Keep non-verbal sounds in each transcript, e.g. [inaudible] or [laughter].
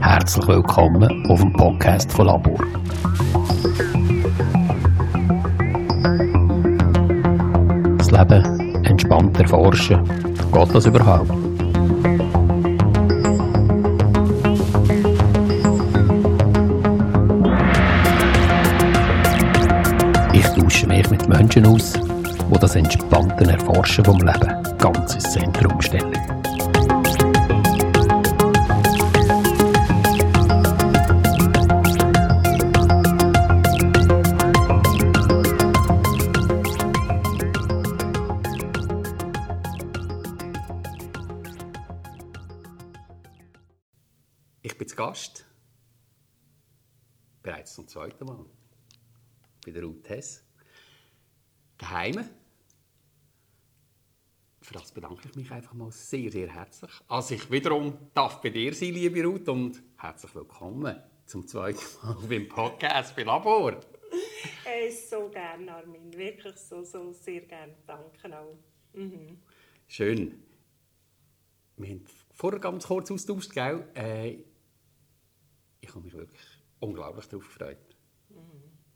Herzlich willkommen auf dem Podcast von Labor. Das Leben entspannt erforschen. Geht das überhaupt? Ich tausche mich mit Menschen aus, die das entspannte Erforschen vom Leben ganz ins Zentrum stellen. Mich einfach mal sehr, sehr herzlich. Also ich wiederum darf bei dir sein, liebe Ruth, und herzlich willkommen zum zweiten Mal beim Podcast bei Labor. Hey, so gerne, Armin. Wirklich so, so sehr gerne. Danke auch. Mhm. Schön. Wir haben vorher ganz kurz austauscht, gell? Äh, ich habe mich wirklich unglaublich darauf gefreut.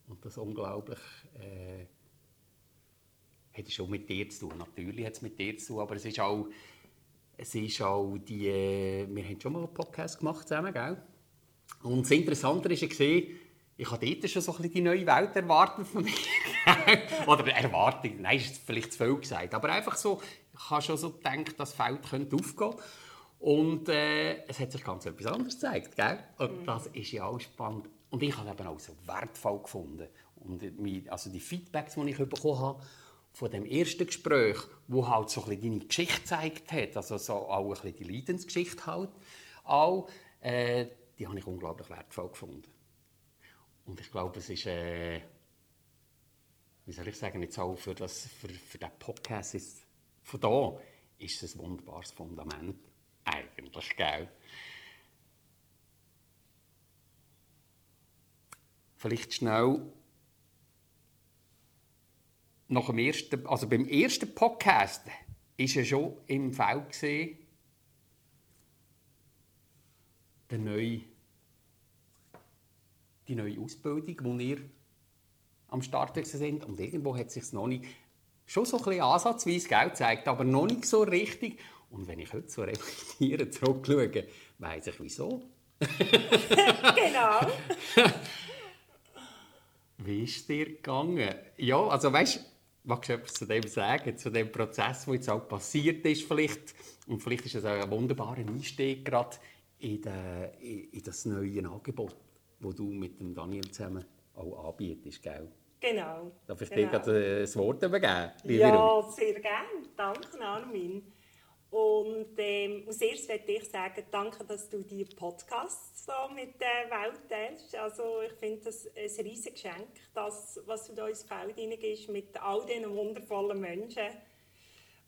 Und das unglaublich äh, hat schon mit dir zu tun. Natürlich hat es mit dir zu tun, aber es ist auch, es ist auch die, wir haben schon mal einen Podcast gemacht zusammen, gell? Und das Interessante war, ich habe dort schon so ein bisschen die neue Welt erwartet von [laughs] mir. Oder Erwartung, nein, ist vielleicht zu viel gesagt. Aber einfach so, ich habe schon so gedacht, das Feld könnte aufgehen. Und äh, es hat sich ganz etwas anderes gezeigt. Gell? Und das ist ja auch spannend. Und ich habe es eben auch so wertvoll gefunden. Und also die Feedbacks, die ich bekommen habe, von dem ersten Gespräch, wo halt so ein deine Geschichte gezeigt hat, also so auch ein bisschen die Leidensgeschichte halt, auch, äh, die habe ich unglaublich wertvoll gefunden. Und ich glaube, es ist, äh, wie soll ich sagen, jetzt auch für, das, für, für den Podcast ist, von da ist es ein wunderbares Fundament. Eigentlich, gell? Vielleicht schnell nach dem ersten, also beim ersten Podcast ist er schon im Feld gesehen, der neue, die neue Ausbildung, die ihr am Start sind. Und irgendwo hat es sich noch nicht, schon so ein bisschen ansatzweise Geld gezeigt, aber noch nicht so richtig. Und wenn ich heute so reflektiere, [laughs] zurückschaue, weiss ich wieso. [laughs] Genau. [laughs] Wie ist dir gegangen? Ja, also weißt magst du etwas zu dem sagen, zu dem Prozess, der jetzt auch passiert ist vielleicht? Und vielleicht ist es auch ein wunderbarer Einstieg gerade in, de, in, das neue Angebot, das du mit dem Daniel zusammen auch anbietest, gell? Genau. Darf ich dir genau. gerade äh, das Wort übergeben? Ja, sehr gerne. Danke, Armin. Und ähm, als erstes möchte ich sagen, danke, dass du die Podcasts so mit der Welt teilst. Also ich finde das ein riesiges Geschenk, das, was du da ins Feld hineingehst mit all diesen wundervollen Menschen,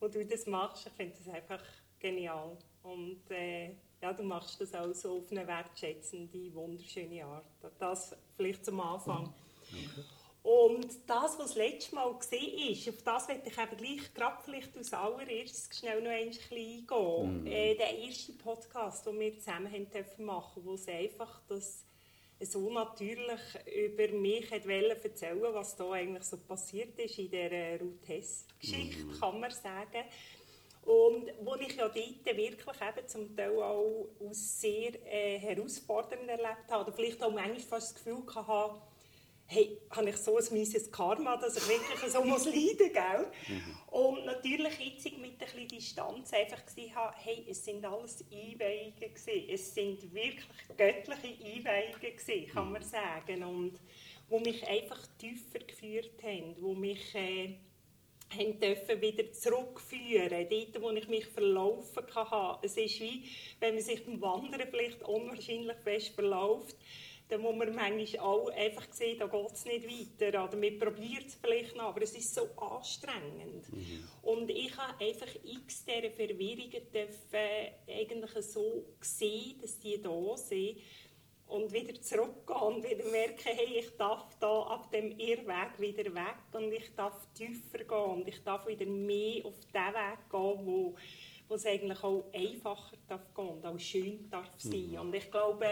wo du das machst. Ich finde das einfach genial. Und äh, ja, du machst das auch so auf eine wertschätzende, wunderschöne Art. Das vielleicht zum Anfang. Und das, was das letzte Mal war, auf das möchte ich eben gleich gerade vielleicht als allererstes schnell noch ein bisschen eingehen. Äh, der erste Podcast, den wir zusammen haben dürfen machen wo es einfach das so natürlich über mich erzählen was da eigentlich so passiert ist in dieser Ruth Hess-Geschichte, kann man sagen. Und wo ich ja dort wirklich eben zum Teil auch als sehr äh, herausfordernd erlebt habe, oder vielleicht auch manchmal fast das Gefühl hatte, hey, habe ich so ein mieses Karma, dass ich wirklich so muss [laughs] leiden gell? Und natürlich jetzt mit ein bisschen Distanz einfach gesehen habe, hey, es sind alles Einweihungen gewesen. Es sind wirklich göttliche Einweihungen gewesen, kann man sagen. Und wo mich einfach tiefer geführt haben, wo mich... Äh, haben dürfen wieder zurückführen, dort, wo ich mich verlaufen kann. Es ist wie, wenn man sich beim Wandern vielleicht unwahrscheinlich fest verläuft, dann muss man manchmal auch einfach sehen, da geht es nicht weiter. Oder man probiert es vielleicht noch, aber es ist so anstrengend. Und ich habe einfach x dieser Verwirrungen eigentlich so sehen, dass die da sind und wieder zurückgehen und wieder merken, hey, ich darf da ab dem Irrweg wieder weg und ich darf tiefer gehen und ich darf wieder mehr auf den Weg gehen, wo, wo es eigentlich auch einfacher darf gehen und auch schön darf sein. Mhm. Und ich glaube,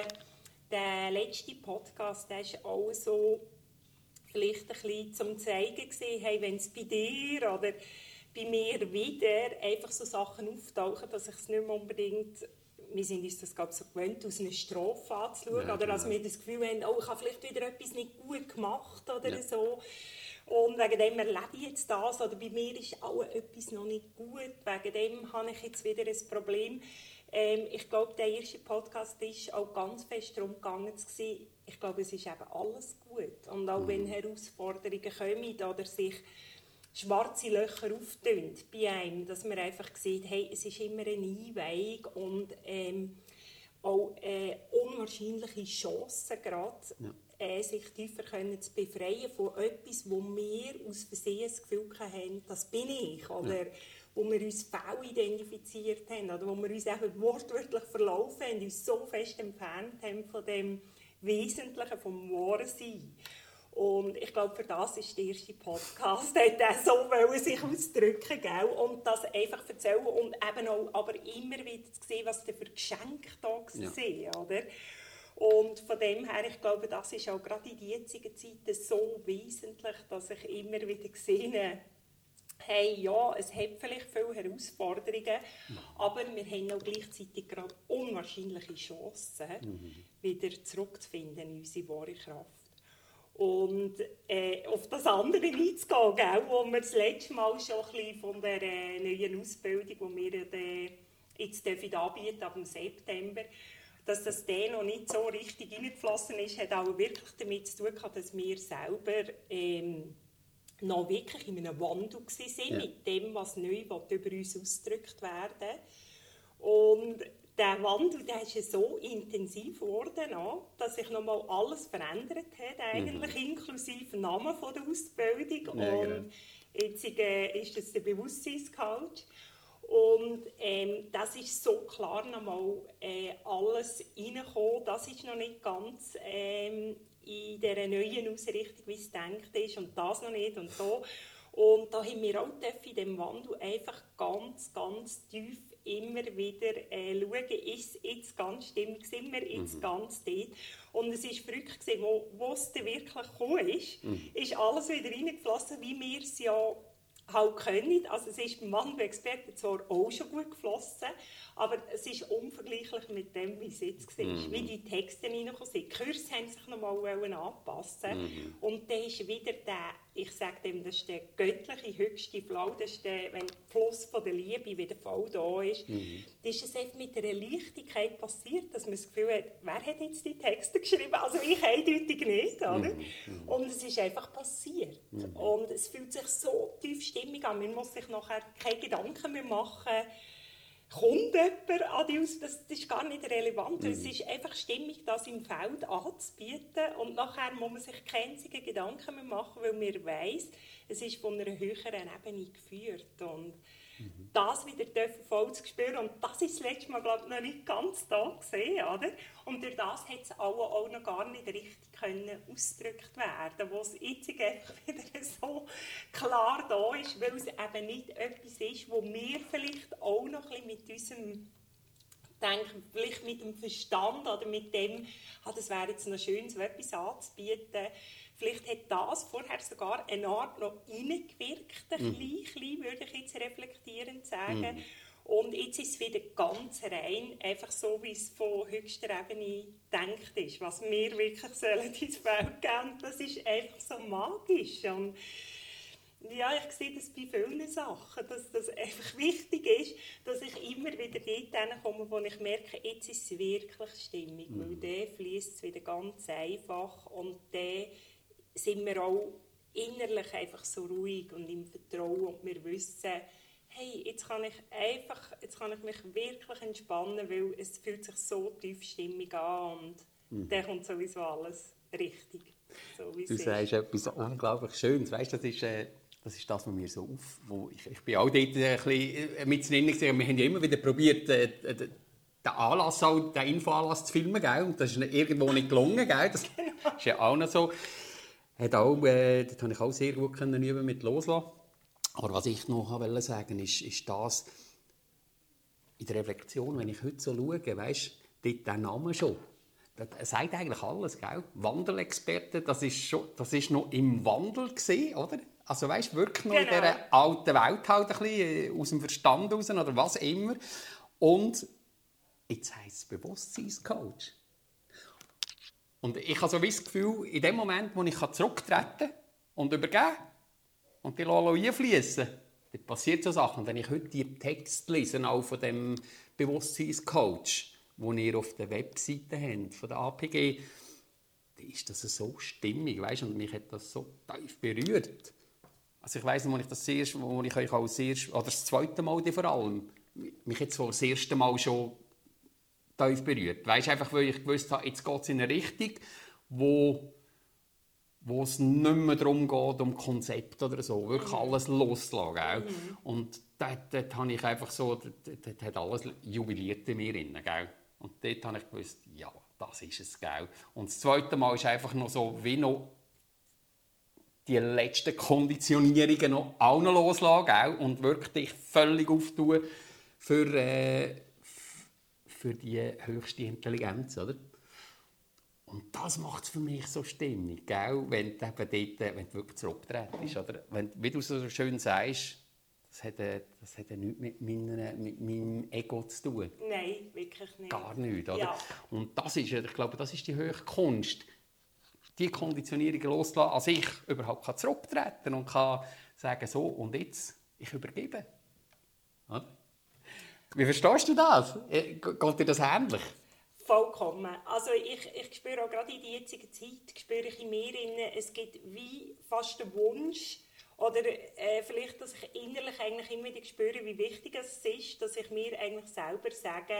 der letzte Podcast, der ist auch so vielleicht ein bisschen zum zeigen gewesen, hey, wenn es bei dir oder bei mir wieder einfach so Sachen auftauchen, dass ich es nicht mehr unbedingt wir sind uns das glaube so gewöhnt, aus einer Strophe anzuschauen, ja, oder dass wir das Gefühl haben, oh, ich habe vielleicht wieder etwas nicht gut gemacht oder ja. so. Und wegen dem erlebe ich jetzt das, oder bei mir ist auch etwas noch nicht gut, wegen dem habe ich jetzt wieder ein Problem. Ähm, ich glaube, der erste Podcast ist auch ganz fest darum gegangen, ich glaube, es ist eben alles gut. Und auch mhm. wenn Herausforderungen kommen oder sich schwarze Löcher auftun bei einem, dass man einfach sieht, hey, es ist immer eine Einweihung und ähm, auch äh, unwahrscheinliche Chancen gerade, ja. äh, sich tiefer können zu befreien von etwas, wo wir aus Versehen das Gefühl haben, das bin ich, oder ja. Wo wir uns faul identifiziert haben, oder wo wir uns eben wortwörtlich verlaufen haben, uns so fest entfernt haben von dem Wesentlichen, vom wahren Sein. Und ich glaube, für das ist der erste Podcast, [laughs] hat er so wollen, sich ausdrücken gell? und das einfach erzählen und eben auch aber immer wieder zu sehen, was für Geschenke da ja. oder? Und von dem her, ich glaube, das ist auch gerade in der jetzigen Zeit so wesentlich, dass ich immer wieder sehe, hey, ja, es hat vielleicht viele Herausforderungen, mhm. aber wir haben auch gleichzeitig gerade unwahrscheinliche Chancen, mhm. wieder zurückzufinden in unsere wahre Kraft. Und äh, auf das andere einzugehen, gell, wo wir das letzte Mal schon ein bisschen von der äh, neuen Ausbildung, die wir äh, jetzt dürfen anbieten ab dem September, dass das der noch nicht so richtig reingeflossen ist, hat auch wirklich damit zu tun gehabt, dass wir selber ähm, noch wirklich in einem Wandel waren ja. mit dem, was neu über uns ausgedrückt werden Und der Wandel der ist so intensiv geworden, dass sich nochmal alles verändert hat, eigentlich mhm. inklusive Namen von der Ausbildung. Ja, und genau. jetzt äh, ist das der Bewusstseinscoach. Und ähm, das ist so klar nochmal äh, alles reingekommen. Das ist noch nicht ganz ähm, in dieser neuen Ausrichtung, wie es denkt ist, und das noch nicht und so. Und da haben wir auch in diesem Wandel einfach ganz, ganz tief immer wieder äh, schauen, ist es jetzt ganz stimmig, sind wir jetzt mhm. ganz dort. Und es war verrückt, gewesen, wo, wo es wirklich gekommen ist, mhm. ist alles wieder reingeflossen, wie wir es ja halt können. Also es ist beim Mandelexperten zwar auch schon gut geflossen, aber es ist unvergleichlich mit dem, wie es jetzt war. Mhm. Wie die Texte reingekommen sind. Die Kurse haben sich nochmal anpassen mhm. Und dann ist wieder der, ich sage dem, das ist der göttliche höchste Flow, das ist der, wenn der Fluss von der Liebe wieder voll da ist. Mhm. Das ist es einfach mit einer Leichtigkeit passiert, dass man das Gefühl hat, wer hat jetzt die Texte geschrieben? Also ich eindeutig nicht, oder? Mhm. Mhm. Und es ist einfach passiert. Mhm. Und es fühlt sich so tief stimmig an. Man muss sich nachher keine Gedanken mehr machen, kommt jemand an die Aus das, das ist gar nicht relevant. Mhm. Es ist einfach stimmig, das im Feld anzubieten und nachher muss man sich keine Gedanken mehr machen, weil man weiß, es ist von einer höheren Ebene geführt und das wieder voll zu spüren und das ist das letzte Mal glaube ich, noch nicht ganz da gesehen, oder? Und durch das hat es auch, auch noch gar nicht richtig können ausgedrückt werden, wo es jetzt [laughs] wieder so klar da ist, weil es eben nicht etwas ist, wo wir vielleicht auch noch ein bisschen mit unserem denke, vielleicht mit dem Verstand oder mit dem, ah, das wäre jetzt noch schön, so etwas anzubieten. Vielleicht hat das vorher sogar eine Art noch reingewirkt, ein mhm. bisschen, würde ich jetzt reflektierend sagen. Mhm. Und jetzt ist es wieder ganz rein, einfach so, wie es von höchster Ebene denkt ist, was wir wirklich sollen ins Feld geben. Das ist einfach so magisch. Und ja, ich sehe das bei vielen Sachen, dass das einfach wichtig ist, dass ich immer wieder dort komme, wo ich merke, jetzt ist es wirklich stimmig, mhm. weil der fließt es wieder ganz einfach und dann sind wir auch innerlich einfach so ruhig und im Vertrauen und wir wissen, hey, jetzt kann ich einfach, jetzt kann ich mich wirklich entspannen, weil es fühlt sich so tiefstimmig an und mhm. dann kommt sowieso alles richtig. So, du sagst etwas unglaublich Schönes, weißt, das ist... Äh das ist das, was mir so auf... Wo ich, ich bin auch dort ein bisschen äh, mit drin Wir haben ja immer wieder probiert, äh, äh den Anlass, auch, den Infoanlass zu filmen, gell? und das ist irgendwo nicht gelungen. Gell? Das genau. ist ja auch noch so. Hat auch, äh, das konnte ich auch sehr gut können üben mit loslassen. Aber was ich noch wollte sagen, ist, ist das, in der Reflexion, wenn ich heute so schaue, weißt du, der Name schon. Das sagt eigentlich alles, gell? Wandelexperte, das ist, schon, das ist noch im Wandel gewesen, oder? Also weißt, wirklich noch genau. in dieser alten Welt halt ein bisschen, äh, aus dem Verstand raus oder was immer. Und jetzt heisst es Bewusstseinscoach. Und ich habe so das Gefühl, in dem Moment, wo ich zurücktreten kann und übergeben und die einfließen dann passiert so Sachen. Wenn ich heute die Text lese, auch von dem Bewusstseinscoach, den ihr auf der Webseite habt, von der APG, dann ist das so stimmig, weißt? und mich hat das so tief berührt. Also ich weiss nicht, wo ich das erste, wo ich euch als erste, oder das zweite Mal vor allem, mich jetzt das erste Mal schon tief berührt. Weißt einfach, weil ich gewusst habe, jetzt geht es in eine Richtung, wo, wo es nicht mehr darum geht, um Konzept oder so, wirklich mhm. alles loslassen. Mhm. Und dort, dort habe ich einfach so, dort, dort hat alles jubiliert in mir. Drin, gell? Und dort habe ich gewusst, ja, das ist es. Gell? Und das zweite Mal ist einfach noch so, wie noch die letzten Konditionierungen noch auch noch loslassen und wirklich völlig auftun für, äh, für die höchste Intelligenz. Oder? Und das macht es für mich so stimmig, gell? wenn du eben dort, wenn du wirklich zurücktrittst. Oder? Wenn, wie du so schön sagst, das hat, das hat nichts mit, meiner, mit meinem Ego zu tun. Nein, wirklich nicht. Gar nichts. Oder? Ja. Und das ist, ich glaube, das ist die höchste Kunst die Konditionierung loslassen, als ich überhaupt kann zurücktreten und kann sagen, so und jetzt, ich übergebe. Wie verstehst du das? Äh, geht dir das ähnlich? Vollkommen. Also ich, ich spüre auch gerade in der jetzigen Zeit, spüre ich in mir, es gibt wie fast den Wunsch, oder äh, vielleicht, dass ich innerlich eigentlich immer wieder spüre, wie wichtig es ist, dass ich mir eigentlich selber sage,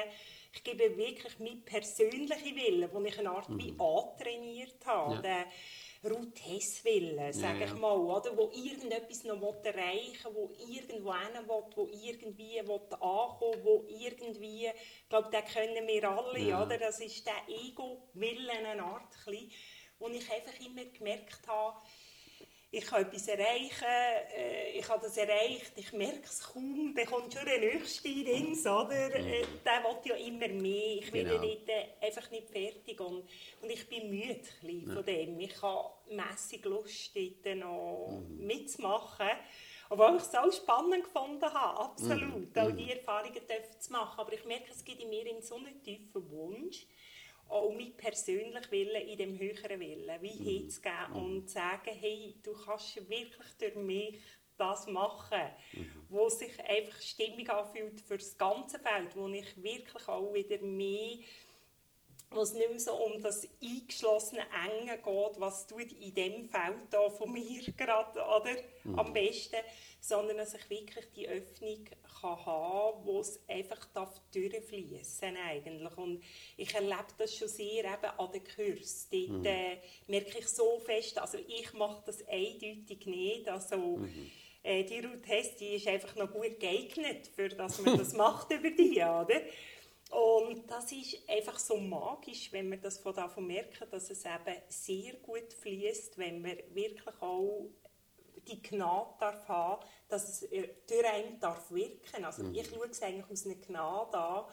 ich gebe wirklich meinen persönlichen Willen, den ich eine Art mhm. wie antrainiert habe. Ja. Den Ruth sage ja, ja. ich mal, oder? wo irgendetwas noch erreichen will, wo irgendwo hin will, wo irgendwie will ankommen wo irgendwie, ich glaube, den können wir alle, ja. oder? das ist der Ego-Willen eine Art, wo ich einfach immer gemerkt habe, ich kann etwas erreichen, äh, ich habe das erreicht, ich merke es kaum, dann kommt schon der Nächste Dings, oder? Mhm. Äh, der will ja immer mehr, ich bin genau. dort einfach nicht fertig und, und ich bin müde ja. von dem. Ich habe mässig Lust, dort noch mhm. mitzumachen. Obwohl ich es auch spannend gefunden habe, absolut, mhm. auch die Erfahrungen zu machen. Aber ich merke, es gibt in mir so einen tiefen Wunsch, auch mein persönlicher Wille in dem höheren Willen, wie mhm. hinzugeben mhm. und zu sagen, hey, du kannst wirklich durch mich das machen, mhm. wo sich einfach stimmig anfühlt für das ganze Feld, wo ich wirklich auch wieder mehr wo es nicht mehr so um das eingeschlossene Enge geht, was tut in dem Feld da von mir [laughs] gerade oder, mhm. am besten, sondern dass ich wirklich die Öffnung kann haben wo es einfach durchfließen eigentlich. Und ich erlebe das schon sehr eben an den Kursen. Dort mhm. äh, merke ich so fest, also ich mache das eindeutig nicht, also mhm. äh, die Ruth Hess, die ist einfach noch gut geeignet, für dass man das [laughs] macht über die, oder? Und das ist einfach so magisch, wenn wir das von davon merken, dass es eben sehr gut fließt, wenn man wirklich auch die Gnade darf haben, dass es äh, durch einen darf wirken. Also mhm. ich schaue es eigentlich aus einer Gnade an,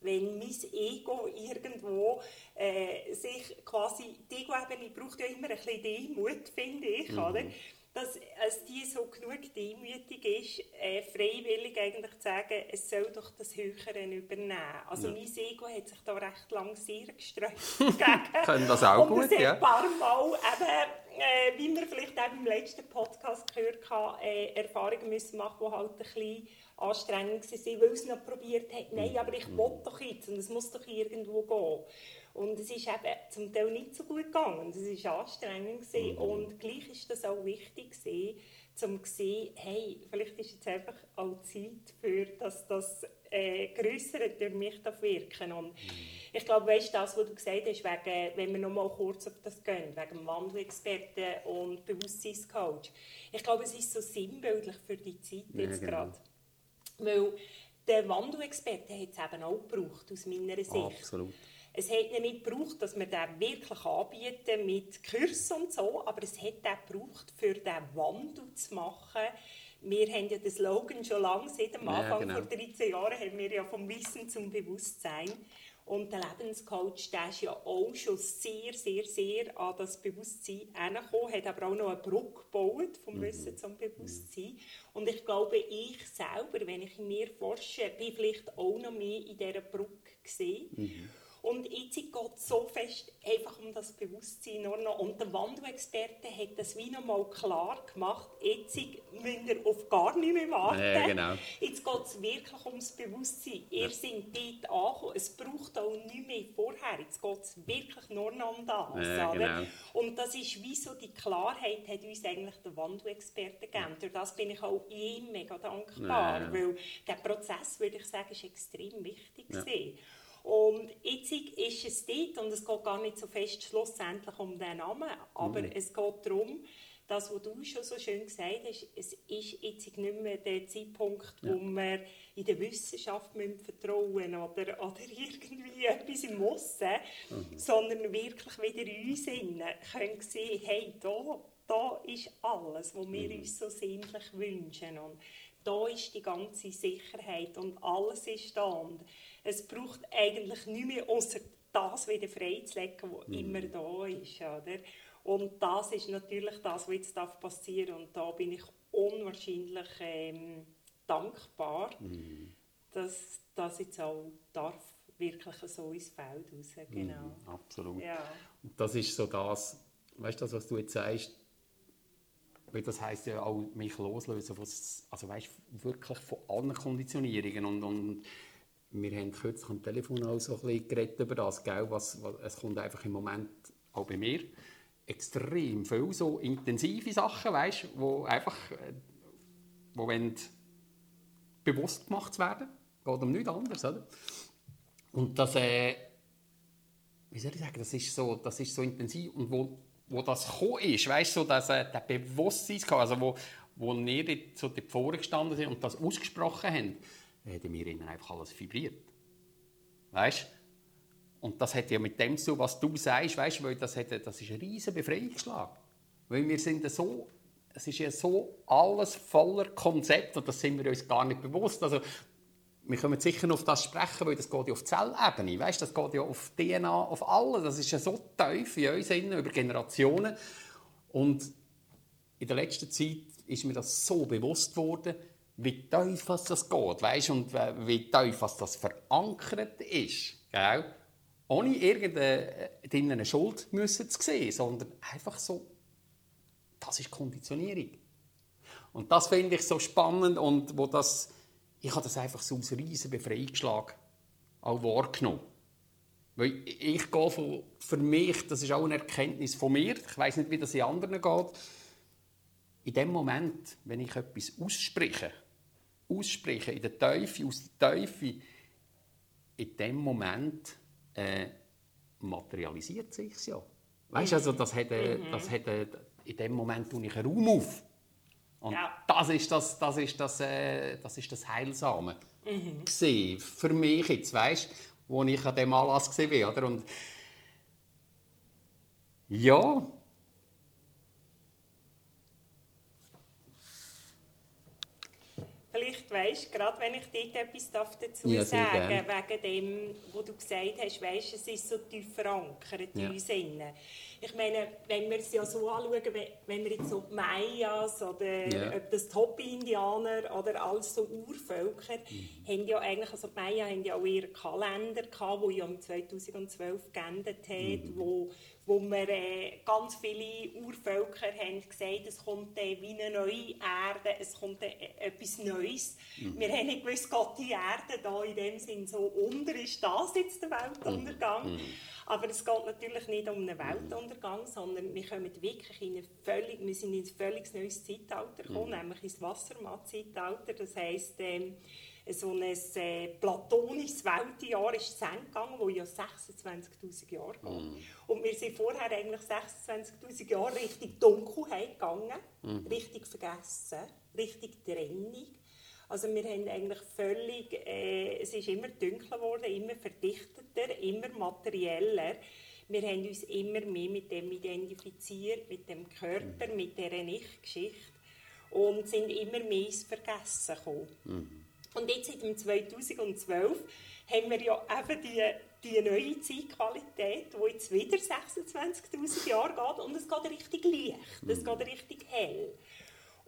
wenn mein Ego irgendwo äh, sich quasi, die Ego-Ebene braucht ja immer ein bisschen Demut, finde ich, mhm. oder? Dass es die so genug demütig ist, äh, freiwillig eigentlich zu sagen, es soll doch das Höhere übernehmen. Also ja. mein Ego hat sich da recht lang sehr gesträubt [laughs] Können das auch Und gut, ja. ein paar Mal eben, äh, wie wir vielleicht auch im letzten Podcast gehört haben, äh, Erfahrungen müssen machen, die halt ein bisschen anstrengend waren, weil es noch probiert hat, nein, aber ich will doch jetzt und es muss doch irgendwo gehen. Und es ist eben zum Teil nicht so gut gegangen. Es war anstrengend. Mhm. Und gleich ist das auch wichtig, gewesen, um zu sehen, hey, vielleicht ist jetzt einfach auch Zeit für, dass das äh, Größere durch mich wirken Und mhm. ich glaube, weißt das, was du gesagt hast, wegen, wenn wir noch mal kurz auf das gehen, wegen dem Wandelexperten und Bewusstseinscoach. Ich glaube, es ist so sinnbildlich für die Zeit ja, jetzt genau. gerade. Weil der Wandelexperte hat es eben auch gebraucht, aus meiner Sicht. Absolut. Es hat ja nicht gebraucht, dass wir den wirklich anbieten mit Kursen und so, aber es hat den gebraucht, für den Wandel zu machen wir haben ja den Slogan schon lange, seit dem Anfang ja, genau. vor 13 Jahren haben wir ja vom Wissen zum Bewusstsein. Und der Lebenscoach, der ist ja auch schon sehr, sehr, sehr an das Bewusstsein hergekommen, hat aber auch noch eine Brücke gebaut vom mhm. Wissen zum Bewusstsein. Und ich glaube, ich selber, wenn ich in mir forsche, bin vielleicht auch noch mehr in dieser Brücke gesehen. Mhm. Und jetzt geht es so fest einfach um das Bewusstsein. Noch. Und der Wandelexperte hat das wie noch mal klar gemacht. Jetzt müsst ihr auf gar nicht mehr warten. Ja, genau. Jetzt geht es wirklich ums Bewusstsein. Ihr ja. seid dort angekommen. Es braucht auch nicht mehr vorher. Jetzt geht es wirklich nur noch um das. Ja, genau. Und das ist wie so die Klarheit, hat uns eigentlich der Wandelexperte gegeben. Durch das bin ich auch ihm mega dankbar. Weil der Prozess, würde ich sagen, ist extrem wichtig. Ja. Und jetzt ist es dort, und es geht gar nicht so fest schlussendlich um den Namen, aber mhm. es geht darum, das, was du schon so schön gesagt hast, es ist jetzt nicht mehr der Zeitpunkt, ja. wo wir in der Wissenschaft müssen vertrauen oder, [laughs] oder irgendwie etwas im Aussen, mhm. sondern wirklich wieder in uns innen können sehen, hey, da, da ist alles, was wir mhm. uns so sehnlich wünschen. Und da ist die ganze Sicherheit und alles ist da. Und es braucht eigentlich nichts mehr, außer das wieder freizulegen, was mhm. immer da ist. Oder? Und das ist natürlich das, was jetzt passieren darf. Und da bin ich unwahrscheinlich ähm, dankbar, mhm. dass das jetzt auch darf wirklich so ins Feld raus. Mhm, genau. Mhm, absolut. Ja. Und das ist so das, weißt du, was du jetzt sagst, weil das heisst ja auch mich loslösen, also weißt, wirklich von allen Konditionierungen und, und wir haben kürzlich am Telefon auch so ein bisschen geredet über das, gell? Was, was, es kommt einfach im Moment auch bei mir extrem viel so intensive Sachen, weißt, wo einfach äh, wo bewusst gemacht werden, geht um nichts anderes, oder? Und das, äh, wie soll ich sagen, das ist so, das ist so intensiv und wo, wo das gekommen ist, weißt so, dass äh, der Bewusstsein, also wo, wo wir so davor gestanden sind und das ausgesprochen haben, hat in mir innen einfach alles vibriert. Weißt Und das hat ja mit dem zu, was du sagst, weißt weil das, das ist ein riesiger Befreiungsschlag. Weil wir sind so, es ist ja so alles voller Konzept und das sind wir uns gar nicht bewusst. Also, wir können sicher noch auf das sprechen, weil das geht ja auf Zellebene, weißt, das geht ja auf DNA, auf alles. Das ist ja so tief in uns innen, über Generationen. Und in der letzten Zeit ist mir das so bewusst geworden, wie tief das geht, weißt, und wie tief das verankert ist, gell? ohne irgendeine Schuld müssen zu sehen, sondern einfach so, das ist Konditionierung. Und das finde ich so spannend und wo das, ich habe das einfach so als riesen Befreiungsschlag auch wahrgenommen. Weil ich gehe von, für mich, das ist auch eine Erkenntnis von mir, ich weiß nicht, wie das in anderen geht, in dem Moment, wenn ich etwas ausspreche, ausspreche, in der Teufel, aus der Teufel, in dem Moment äh, materialisiert sich ja. Weißt also das hat, äh, mhm. das hat äh, in dem Moment tue ich einen Raum auf. Und ja. das ist das, das ist das, äh, das ist das Heilsame. Mhm. Für mich jetzt, weißt, wo ich an dem Anlass gesehen oder? Und ja, Vielleicht weißt, gerade wenn ich dort etwas dazu ja, sagen wegen dem, was du gesagt hast, weißt, es ist so tief verankert ja. in uns innen. Ich meine, wenn wir es ja so anschauen, wenn wir jetzt so die Mayas oder ja. ob das Top-Indianer oder alles so Urvölker, mhm. haben ja eigentlich, also die Maya haben ja auch ihren Kalender gehabt, der ja 2012 geendet hat, mhm. wo wo wir äh, ganz viele Urvölker haben gesagt, es kommt äh, wie eine neue Erde, es kommt äh, etwas Neues. Mhm. Wir haben nicht gewusst, Gott die Erde da in dem Sinn so unter ist, das jetzt der Weltuntergang. Mhm. Aber es geht natürlich nicht um einen Weltuntergang, sondern wir kommen wirklich in ein völlig, wir sind in ein völlig neues Zeitalter gekommen, mhm. nämlich ins Wassermann-Zeitalter. Das heisst, ähm, so ein äh, platonisches Weltjahr ist zu Ende gegangen, das ja 26'000 Jahre geht. Mm. Und wir sind vorher eigentlich 26'000 Jahre Richtung Dunkelheit gegangen, mm. richtig vergessen, richtig Trennung. Also wir haben eigentlich völlig, äh, es ist immer dunkler geworden, immer verdichteter, immer materieller. Wir haben uns immer mehr mit dem identifiziert, mit dem Körper, mm. mit dieser Ich-Geschichte. und sind immer mehr ins Vergessen gekommen. Und jetzt seit dem 2012 haben wir ja eben die, die neue Zeitqualität, die jetzt wieder 26'000 Jahre geht und es geht richtig leicht, es mhm. geht richtig hell.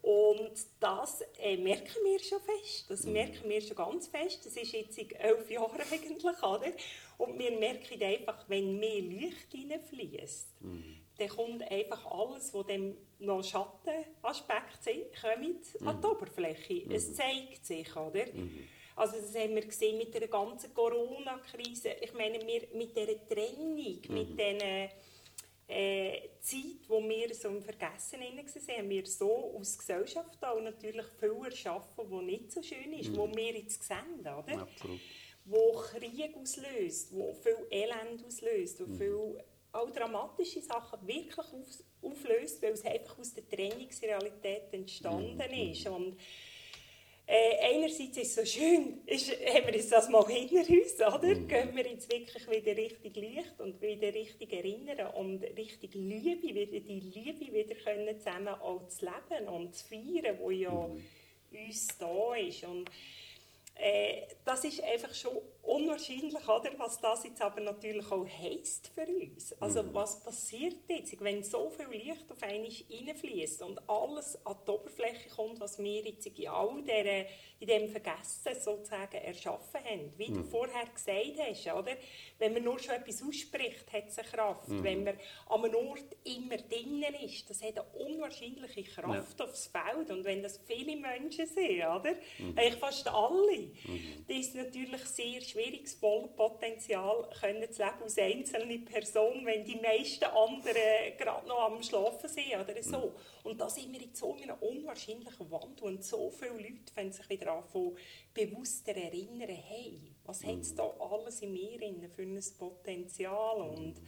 Und das äh, merken wir schon fest, das mhm. merken wir schon ganz fest, das ist jetzt seit elf Jahren eigentlich, oder? Und wir merken einfach, wenn mehr Licht hineinfließt, mhm. Dann kommt einfach alles, was dem noch Schattenaspekt sind, kommt mhm. an die Oberfläche. Mhm. Es zeigt sich, oder? Mhm. Also das haben wir gesehen mit der ganzen Corona-Krise. Ich meine, wir, mit dieser Trennung, mit mhm. diesen äh, Zeit, wo wir so im Vergessen waren, haben wir so aus Gesellschaft auch natürlich viel erschaffen, was nicht so schön ist, mhm. wo wir jetzt sehen, oder? Absolut. Wo Krieg auslöst, wo viel Elend auslöst, wo mhm. viel auch dramatische Sachen wirklich auf, auflöst, weil es einfach aus der Trennungsrealität entstanden mhm. ist. Und äh, einerseits ist es so schön, ist, haben wir jetzt das mal hinter uns, oder? Mhm. Gehen wir jetzt wirklich wieder richtig Licht und wieder richtig erinnern und richtig Liebe, wieder die Liebe wieder können zusammen auch zu leben und zu feiern, wo ja mhm. uns da ist. Und, äh, das ist einfach schon unwahrscheinlich, oder? was das jetzt aber natürlich auch heisst für uns. Also mhm. was passiert jetzt, wenn so viel Licht auf einmal reinfließt und alles an die Oberfläche kommt, was wir jetzt in all dieser, in dem Vergessen sozusagen erschaffen haben. Wie mhm. du vorher gesagt hast, oder? Wenn man nur schon etwas ausspricht, hat es eine Kraft. Mhm. Wenn man an einem Ort immer drinnen ist, das hat eine unwahrscheinliche Kraft ja. aufs Feld. Und wenn das viele Menschen sind, oder? Mhm. Eigentlich fast alle, mhm. das ist natürlich sehr schwierig, das Potenzial können zu leben als einzelne Person, wenn die meisten anderen gerade noch am Schlafen sind oder so. Mhm. Und da sind wir in so einer unwahrscheinlichen Wand und so viele Leute wenn sich wieder anfangen, bewusster erinnern, hey, was mhm. hat es da alles in mir für ein Potenzial und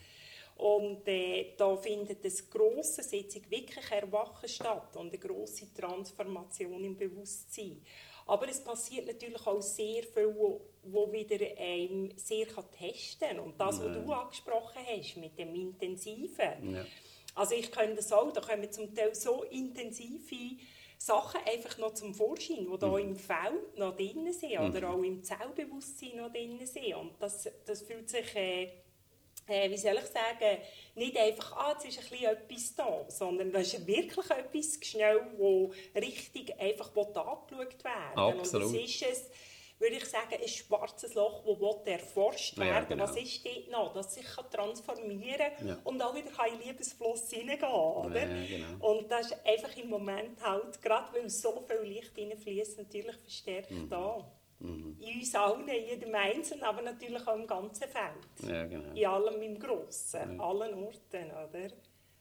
und äh, da findet eine grosse Sitzung wirklich Erwachen statt und eine grosse Transformation im Bewusstsein. Aber es passiert natürlich auch sehr viel, wo, wo wieder ähm, sehr kann testen kann. Und das, was du angesprochen hast mit dem Intensiven. Ja. Also ich kenne das auch, da kommen zum Teil so intensive Sachen einfach noch zum Vorschein, die da mhm. im Feld noch drin sind mhm. oder auch im Zellbewusstsein noch drin sind. Und das, das fühlt sich... Äh, äh, wie soll ich sagen, nicht einfach, ah, jetzt ist ein bisschen etwas da, sondern da ist wirklich etwas schnell, das richtig einfach angeschaut werden Absolut. Und das ist es, würde ich sagen, ein schwarzes Loch, das erforscht werden ja, genau. Was ist dort noch? Dass sich kann transformieren kann ja. und auch wieder in Liebesfluss hineingehen oder? Ja, genau. Und das ist einfach im Moment halt, gerade weil so viel Licht hineinfließt, natürlich verstärkt mhm. da. Mhm. In uns allen, in jedem Einzelnen, aber natürlich auch im ganzen Feld. Ja, genau. In allem im Grossen, ja. allen Orten, oder?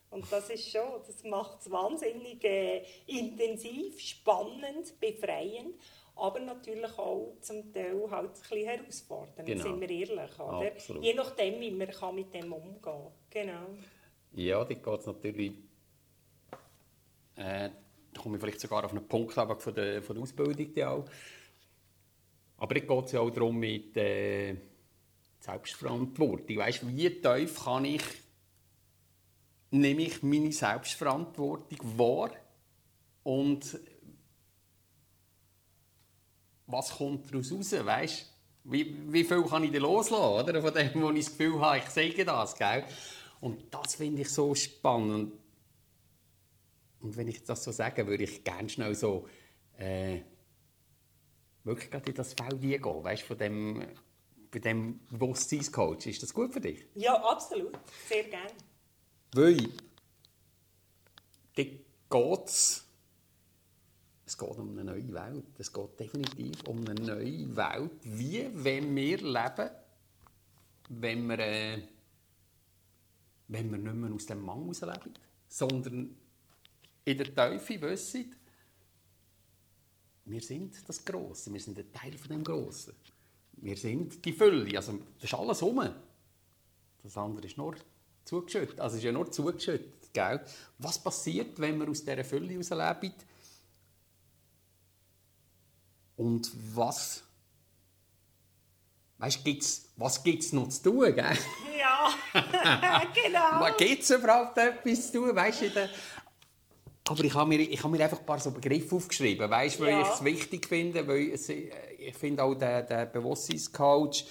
Und das ist schon, das macht es wahnsinnig äh, intensiv, spannend, befreiend, aber natürlich auch zum Teil halt ein bisschen herausfordernd, genau. sind wir ehrlich, oder? Absolut. Je nachdem, wie man kann mit dem umgehen kann. Genau. Ja, da geht es natürlich... Äh, da komme ich vielleicht sogar auf einen Punkt von der, von der Ausbildung auch aber es geht ja auch darum mit äh, Selbstverantwortung. Weißt, wie tief kann ich, nehme ich meine Selbstverantwortung wahr und was kommt daraus raus, weißt? Wie, wie viel kann ich da loslassen, oder? von dem, wo ich das Gefühl habe, ich sage das, gell? Und das finde ich so spannend. Und wenn ich das so sage, würde ich gerne schnell so äh, wirklich gerade in das Feld gehen, weißt, von dem, bei dem Bewusstseinscoach. Ist das gut für dich? Ja, absolut. Sehr gerne. Weil, dort geht es, es geht um eine neue Welt. Es geht definitiv um eine neue Welt. Wie wenn wir leben, wenn wir, äh, wenn wir nicht mehr aus dem Mangel leben, sondern in der Teufel wissen, wir sind das Grosse, wir sind ein Teil von dem Grossen. Wir sind die Fülle, also das ist alles um. Das andere ist nur zugeschüttet, also ist ja nur zugeschüttet. Gell? Was passiert, wenn wir aus dieser Fülle herausleben? Und was, weißt, gibt's, was gibt es noch zu tun? Gell? Ja, [laughs] genau. [laughs] Gibt es überhaupt etwas zu tun? Weißt, der, aber ich habe mir, ich habe mir einfach ein paar so Begriffe aufgeschrieben, weißt, weil Ja. ich es wichtig finde, weil es, äh, ich finde auch der, der Bewusstseinscoach,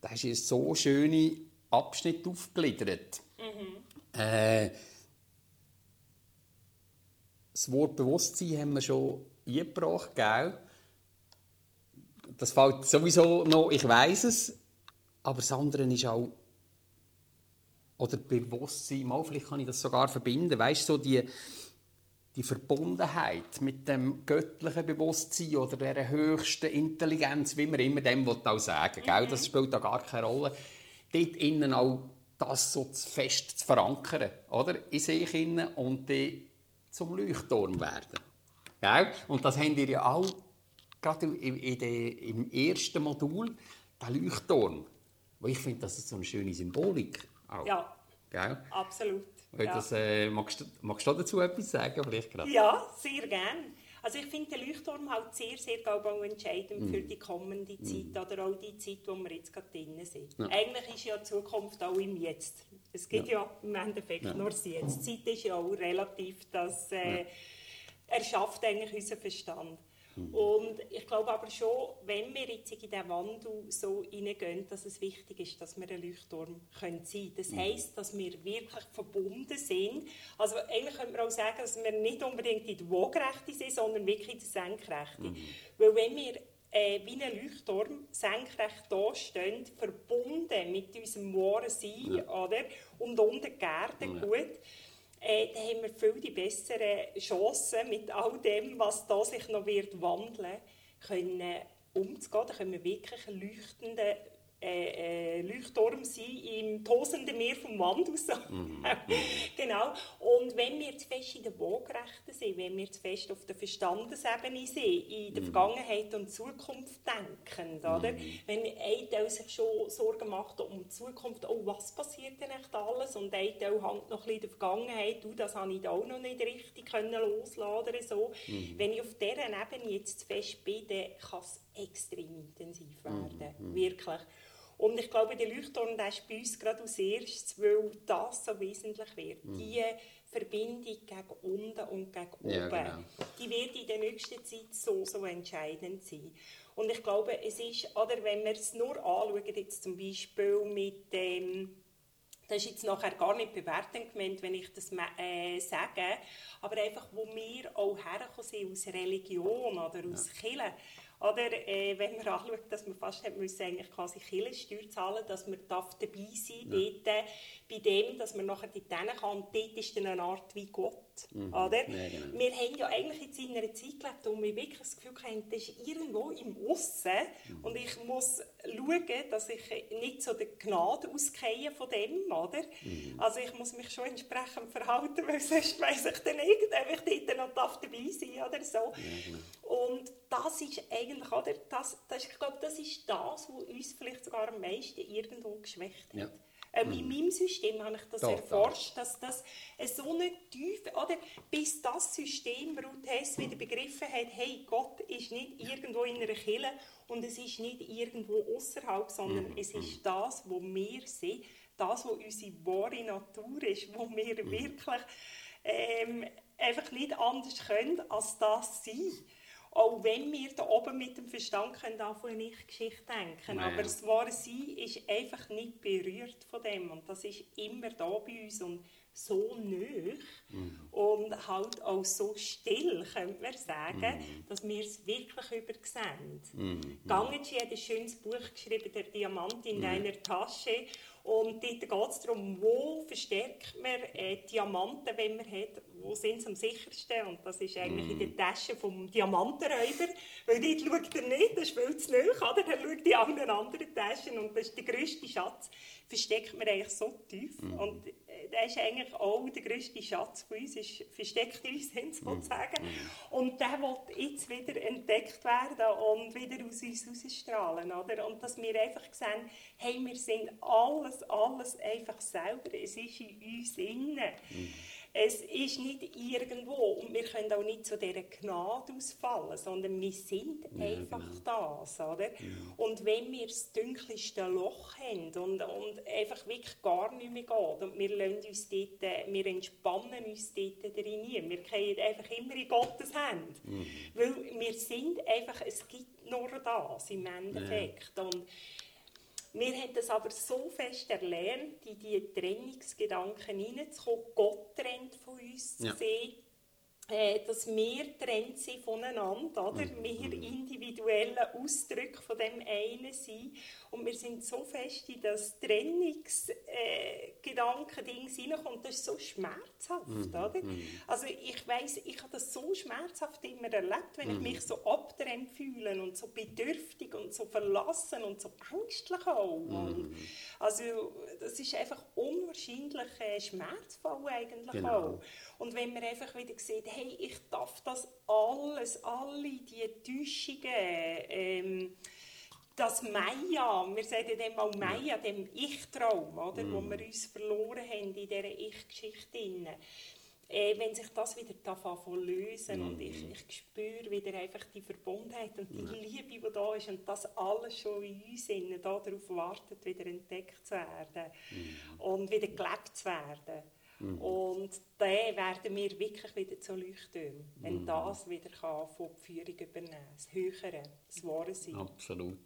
da ist in so schöne Abschnitte aufgegliedert. Äh, das Wort Bewusstsein haben wir schon eingebracht, gell? Das fällt sowieso noch, ich weiß es, aber das andere ist auch oder Bewusstsein, mal, vielleicht kann ich das sogar verbinden, weißt du, so die, die Verbundenheit mit dem göttlichen Bewusstsein oder der höchsten Intelligenz, wie man immer dem auch sagen will, das spielt da gar keine Rolle. Dort innen auch das so fest zu verankern, oder? in sich innen und dann zum Leuchtturm werden. Gell? Und das haben wir ja auch, gerade in, in de, im ersten Modul, der Leuchtturm. Ich finde, das ist so eine schöne Symbolik. Auch. Ja, Gell? absolut. Ja. Das, äh, magst, du, magst du dazu etwas sagen? Vielleicht gerade? Ja, sehr gerne. Also ich finde den Leuchtturm halt sehr, sehr auch entscheidend Mhm. für die kommende Zeit oder auch die Zeit, wo wir jetzt gerade drin sind. Ja. Eigentlich ist ja die Zukunft auch im Jetzt. Es gibt ja, im Endeffekt Ja. nur das Jetzt. Die Zeit ist ja auch relativ, das äh, erschafft eigentlich unseren Verstand. Mhm. Und ich glaube aber schon, wenn wir jetzt in diesen Wandel so hineingehen, dass es wichtig ist, dass wir ein Leuchtturm können sein können. Das Mhm. heisst, dass wir wirklich verbunden sind. Also eigentlich könnte man auch sagen, dass wir nicht unbedingt in der Waagerechte sind, sondern wirklich in der Senkrechte. Mhm. Weil wenn wir äh, wie ein Leuchtturm senkrecht da stehen, verbunden mit unserem wahren Sein, oder? Und unter die Gärte gut, äh, dann haben wir viel die besseren Chancen, mit all dem, was da sich noch wird wandeln, können umzugehen. Da können wir wirklich einen leuchtenden äh, äh, Leuchtturm sein im tosenden Meer vom Wandel. [laughs] So. genau. Und wenn wir zu fest in der Waagrechten sind, wenn wir zu fest auf der Verstandesebene sind, in der Vergangenheit und Zukunft denken, oder? wenn ein Teil sich schon Sorgen macht um die Zukunft, oh, was passiert denn echt alles? Und ein Teil hängt noch ein bisschen in der Vergangenheit, du, das habe ich da auch noch nicht richtig können loslassen oder so. Wenn ich auf dieser Ebene jetzt zu fest bin, dann kann es extrem intensiv werden. Wirklich. Und ich glaube, der Leuchtturm der ist bei uns gerade als erstes, weil das so wesentlich wird. Die Verbindung gegen unten und gegen oben, Ja, genau. die wird in der nächsten Zeit so, so entscheidend sein. Und ich glaube, es ist, oder wenn wir es nur anschauen, jetzt zum Beispiel mit dem, das ist jetzt nachher gar nicht bewertend gemeint, wenn ich das äh, sage, aber einfach, wo wir auch hergekommen sind aus Religion oder aus Kirche. Oder äh, wenn man anschaut, dass man fast hat müssen eigentlich quasi Kirchensteuer zahlen dass man darf dabei sein dort, äh, bei dem, dass man nachher dort hin kann. Und dort ist dann eine Art wie Gott. Oder? Ja, genau. Wir haben ja eigentlich jetzt in einer Zeit gelebt, wo wir wirklich das Gefühl haben, das ist irgendwo im Aussen und ich muss schauen, dass ich nicht so der Gnade ausgehe von dem, oder? Also ich muss mich schon entsprechend verhalten, [laughs] weil sonst weiss ich dann nicht, ob ich dort noch dabei sein oder so. Und das ist eigentlich, oder? Das, das, ich glaube, das ist das, was uns vielleicht sogar am meisten irgendwo geschwächt hat. Ja. Ähm, In meinem System habe ich das Total. erforscht, dass das so eine Tiefe, oder bis das System Ruth Hess wieder begriffen hat, hey, Gott ist nicht irgendwo in einer Kille und es ist nicht irgendwo außerhalb, sondern Mhm, es ist das, wo wir sind, das, was unsere wahre Natur ist, wo wir Mhm. wirklich ähm, einfach nicht anders können, als das sein. Auch wenn wir da oben mit dem Verstand können anfangen, nicht Geschichte denken. Ja. Aber das wahre Sein ist einfach nicht berührt von dem. Und das ist immer da bei uns und so nöch und halt auch so still, könnte man sagen, dass wir es wirklich übersehen. Gangachi hat ein schönes Buch geschrieben, «Der Diamant in deiner Tasche». Und dort geht es darum, wo verstärkt man äh, Diamanten, wenn man hat, wo sind sie am sichersten. Und das ist eigentlich in der Tasche vom Diamantenräuber. Weil dort schaut er nicht, das viel zu nahe, oder? Er schaut in allen anderen Taschen und das ist der grösste Schatz. Versteckt man eigentlich so tief. Und äh, der ist eigentlich auch der grösste Schatz von uns, ist versteckt in uns hin, sozusagen. Und der wird jetzt wieder entdeckt werden und wieder aus uns rausstrahlen, oder? Und dass wir einfach sehen, hey, wir sind alles, alles einfach selber. Es ist in uns innen. Es ist nicht irgendwo und wir können auch nicht zu dieser Gnade ausfallen, sondern wir sind ja, einfach genau. das, oder? Und wenn wir das dunkelste Loch haben und, und einfach wirklich gar nicht mehr geht und wir, lassen uns dort, wir entspannen uns dort drin, wir gehen einfach immer in Gottes Hände, mhm. weil wir sind einfach, es gibt nur das im Endeffekt und wir haben es aber so fest erlernt, in diese Trennungsgedanken hineinzukommen. Gott trennt von uns ja. zu sehen, äh, dass wir getrennt sind voneinander, oder? Mhm. Wir individuelle Ausdrücke von dem einen sind und wir sind so fest in das Trennungsgedanken-Ding äh, hineinkommen, das ist so schmerzhaft, mhm. oder? Mhm. Also ich weiß, ich habe das so schmerzhaft immer erlebt, wenn ich mhm. mich so abtrennt fühle und so bedürftig und so verlassen und so ängstlich auch. Und also das ist einfach unwahrscheinlich äh, schmerzvoll eigentlich genau. auch. Und wenn man einfach wieder sieht, hey, ich darf das alles, alle die Täuschungen, ähm, das Maya, wir sagen dem auch Maya, dem Ich-Traum, oder, mm. wo wir uns verloren haben in dieser Ich-Geschichte. Äh, wenn sich das wieder davon lösen mm. und ich, mm. ich spüre wieder einfach die Verbundenheit und die mm. Liebe, die da ist und das alles schon in uns innen, darauf wartet, wieder entdeckt zu werden mm. und wieder gelebt zu werden. Mhm. Und dann werden wir wirklich wieder zu Leuchttürmen, wenn mhm. das wieder kann von der Führung übernehmen das Höhere, das Wahre sein. Absolut.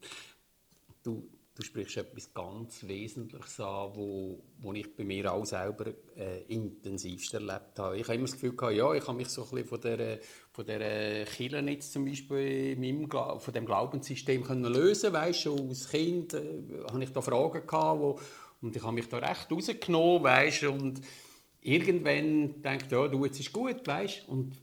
Du, du sprichst etwas ganz Wesentliches an, wo, wo ich bei mir auch selber äh, intensivst erlebt habe. Ich habe immer das Gefühl gehabt, ja, ich habe mich so ein bisschen von der, von der Kirche jetzt zum Beispiel in meinem, von dem Glaubenssystem können lösen weißt schon als Kind äh, habe ich da Fragen gehabt, wo, und ich habe mich da recht rausgenommen, weißt und irgendwann denkt, ja, du, jetzt ist gut, weißt Und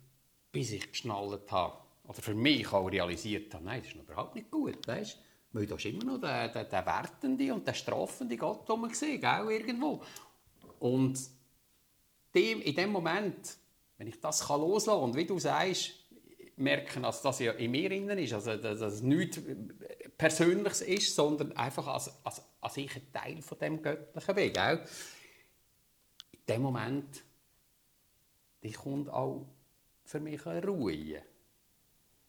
bis ich geschnallt habe, oder für mich auch realisiert habe, nein, das ist überhaupt nicht gut, weißt Weil da ist immer noch der, der, der wertende und der strafende Gott rum gesehen, gell, irgendwo. Und dem, in dem Moment, wenn ich das kann loslassen und wie du sagst, merken, dass das ja in mir innen ist, also dass es nichts Persönliches ist, sondern einfach als, als, als ich ein Teil von dem göttlichen Weg. Gell? Dem Moment die kommt auch für mich eine Ruhe.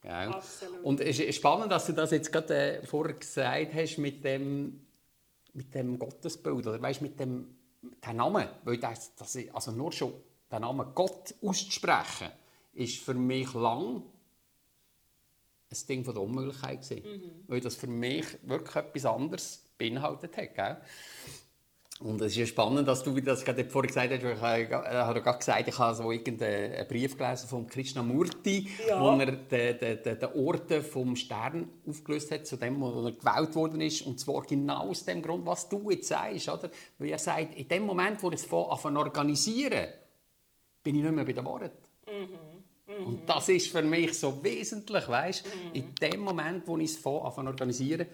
Ja. Und es ist spannend, dass du das jetzt gerade äh, vorher gesagt hast mit dem, mit dem Gottesbild, oder weißt, mit dem, dem Namen. Weil das, das, also nur schon den Namen Gott auszusprechen, ist für mich lang ein Ding von der Unmöglichkeit Mhm. Weil das für mich wirklich etwas anderes beinhaltet hat. Gell? Und es ist ja spannend, dass du das gerade vorher gesagt hast, ich habe gerade gesagt, ich habe so irgendeinen Brief gelesen von Krishnamurti, ja. wo er den, den, den Ort vom Stern aufgelöst hat, zu dem, wo er gewählt worden ist. Und zwar genau aus dem Grund, was du jetzt sagst. Oder? Weil er sagt, in dem Moment, wo ich es anfange organisieren, bin ich nicht mehr bei den Worten. Mhm. Mhm. Und das ist für mich so wesentlich, weißt? Mhm. In dem Moment, wo ich es anfange organisieren,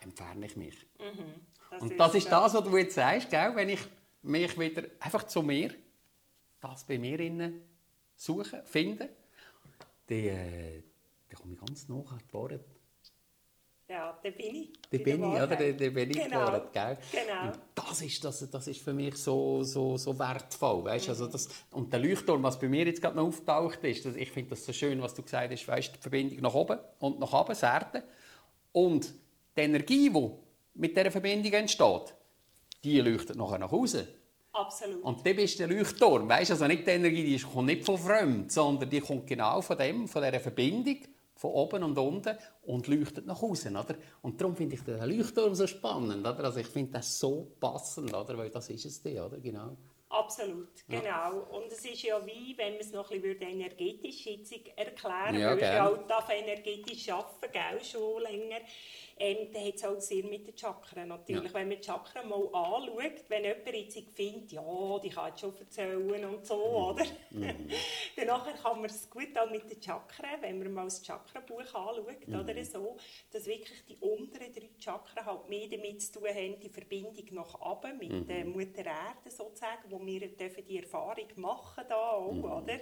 entferne ich mich. Mhm. Das und das ist das, was du jetzt sagst, gell? wenn ich mich wieder einfach zu mir, das bei mir innen suche, finde, dann, äh, dann komme ich ganz nah an die Worte. Ja, da bin ich. Da bin ich, oder? Da, da bin ich genau. Worte, gell? Genau. Und das ist, das, das ist für mich so, so, so wertvoll, weißt? Mhm. Also das, und der Leuchtturm, was bei mir jetzt gerade noch auftaucht ist, das, ich finde das so schön, was du gesagt hast, weißt, die Verbindung nach oben und nach oben, das Erde. Und die Energie, die mit dieser Verbindung entsteht, die leuchtet nachher nach Hause. Absolut. Und dann bist du der Leuchtturm. Weißt, also nicht die Energie, die kommt nicht von fremd, sondern die kommt genau von dem, von dieser Verbindung, von oben und unten und leuchtet nach außen, oder? Und darum finde ich den Leuchtturm so spannend, oder? Also ich finde das so passend, oder? Weil das ist es dann, oder? Genau. Absolut, genau. Ja. Und es ist ja wie, wenn man es noch ein bisschen energetisch erklären ja, würde, auch energetisch arbeiten, gell, schon länger ähm, dann hat es auch sehr mit den Chakren natürlich. Ja. Wenn man die Chakren mal anschaut, wenn jemand jetzt findet, ja, die kann schon erzählen und so, mhm. oder? Mhm. [laughs] dann kann man es gut auch mit den Chakren, wenn man mal das Chakrenbuch anschaut, mhm. oder so, dass wirklich die unteren drei Chakren halt mehr damit zu tun haben, die Verbindung nach oben mit mhm. der Mutter Erde sozusagen, wo wir dürfen die Erfahrung machen da auch, mhm. oder?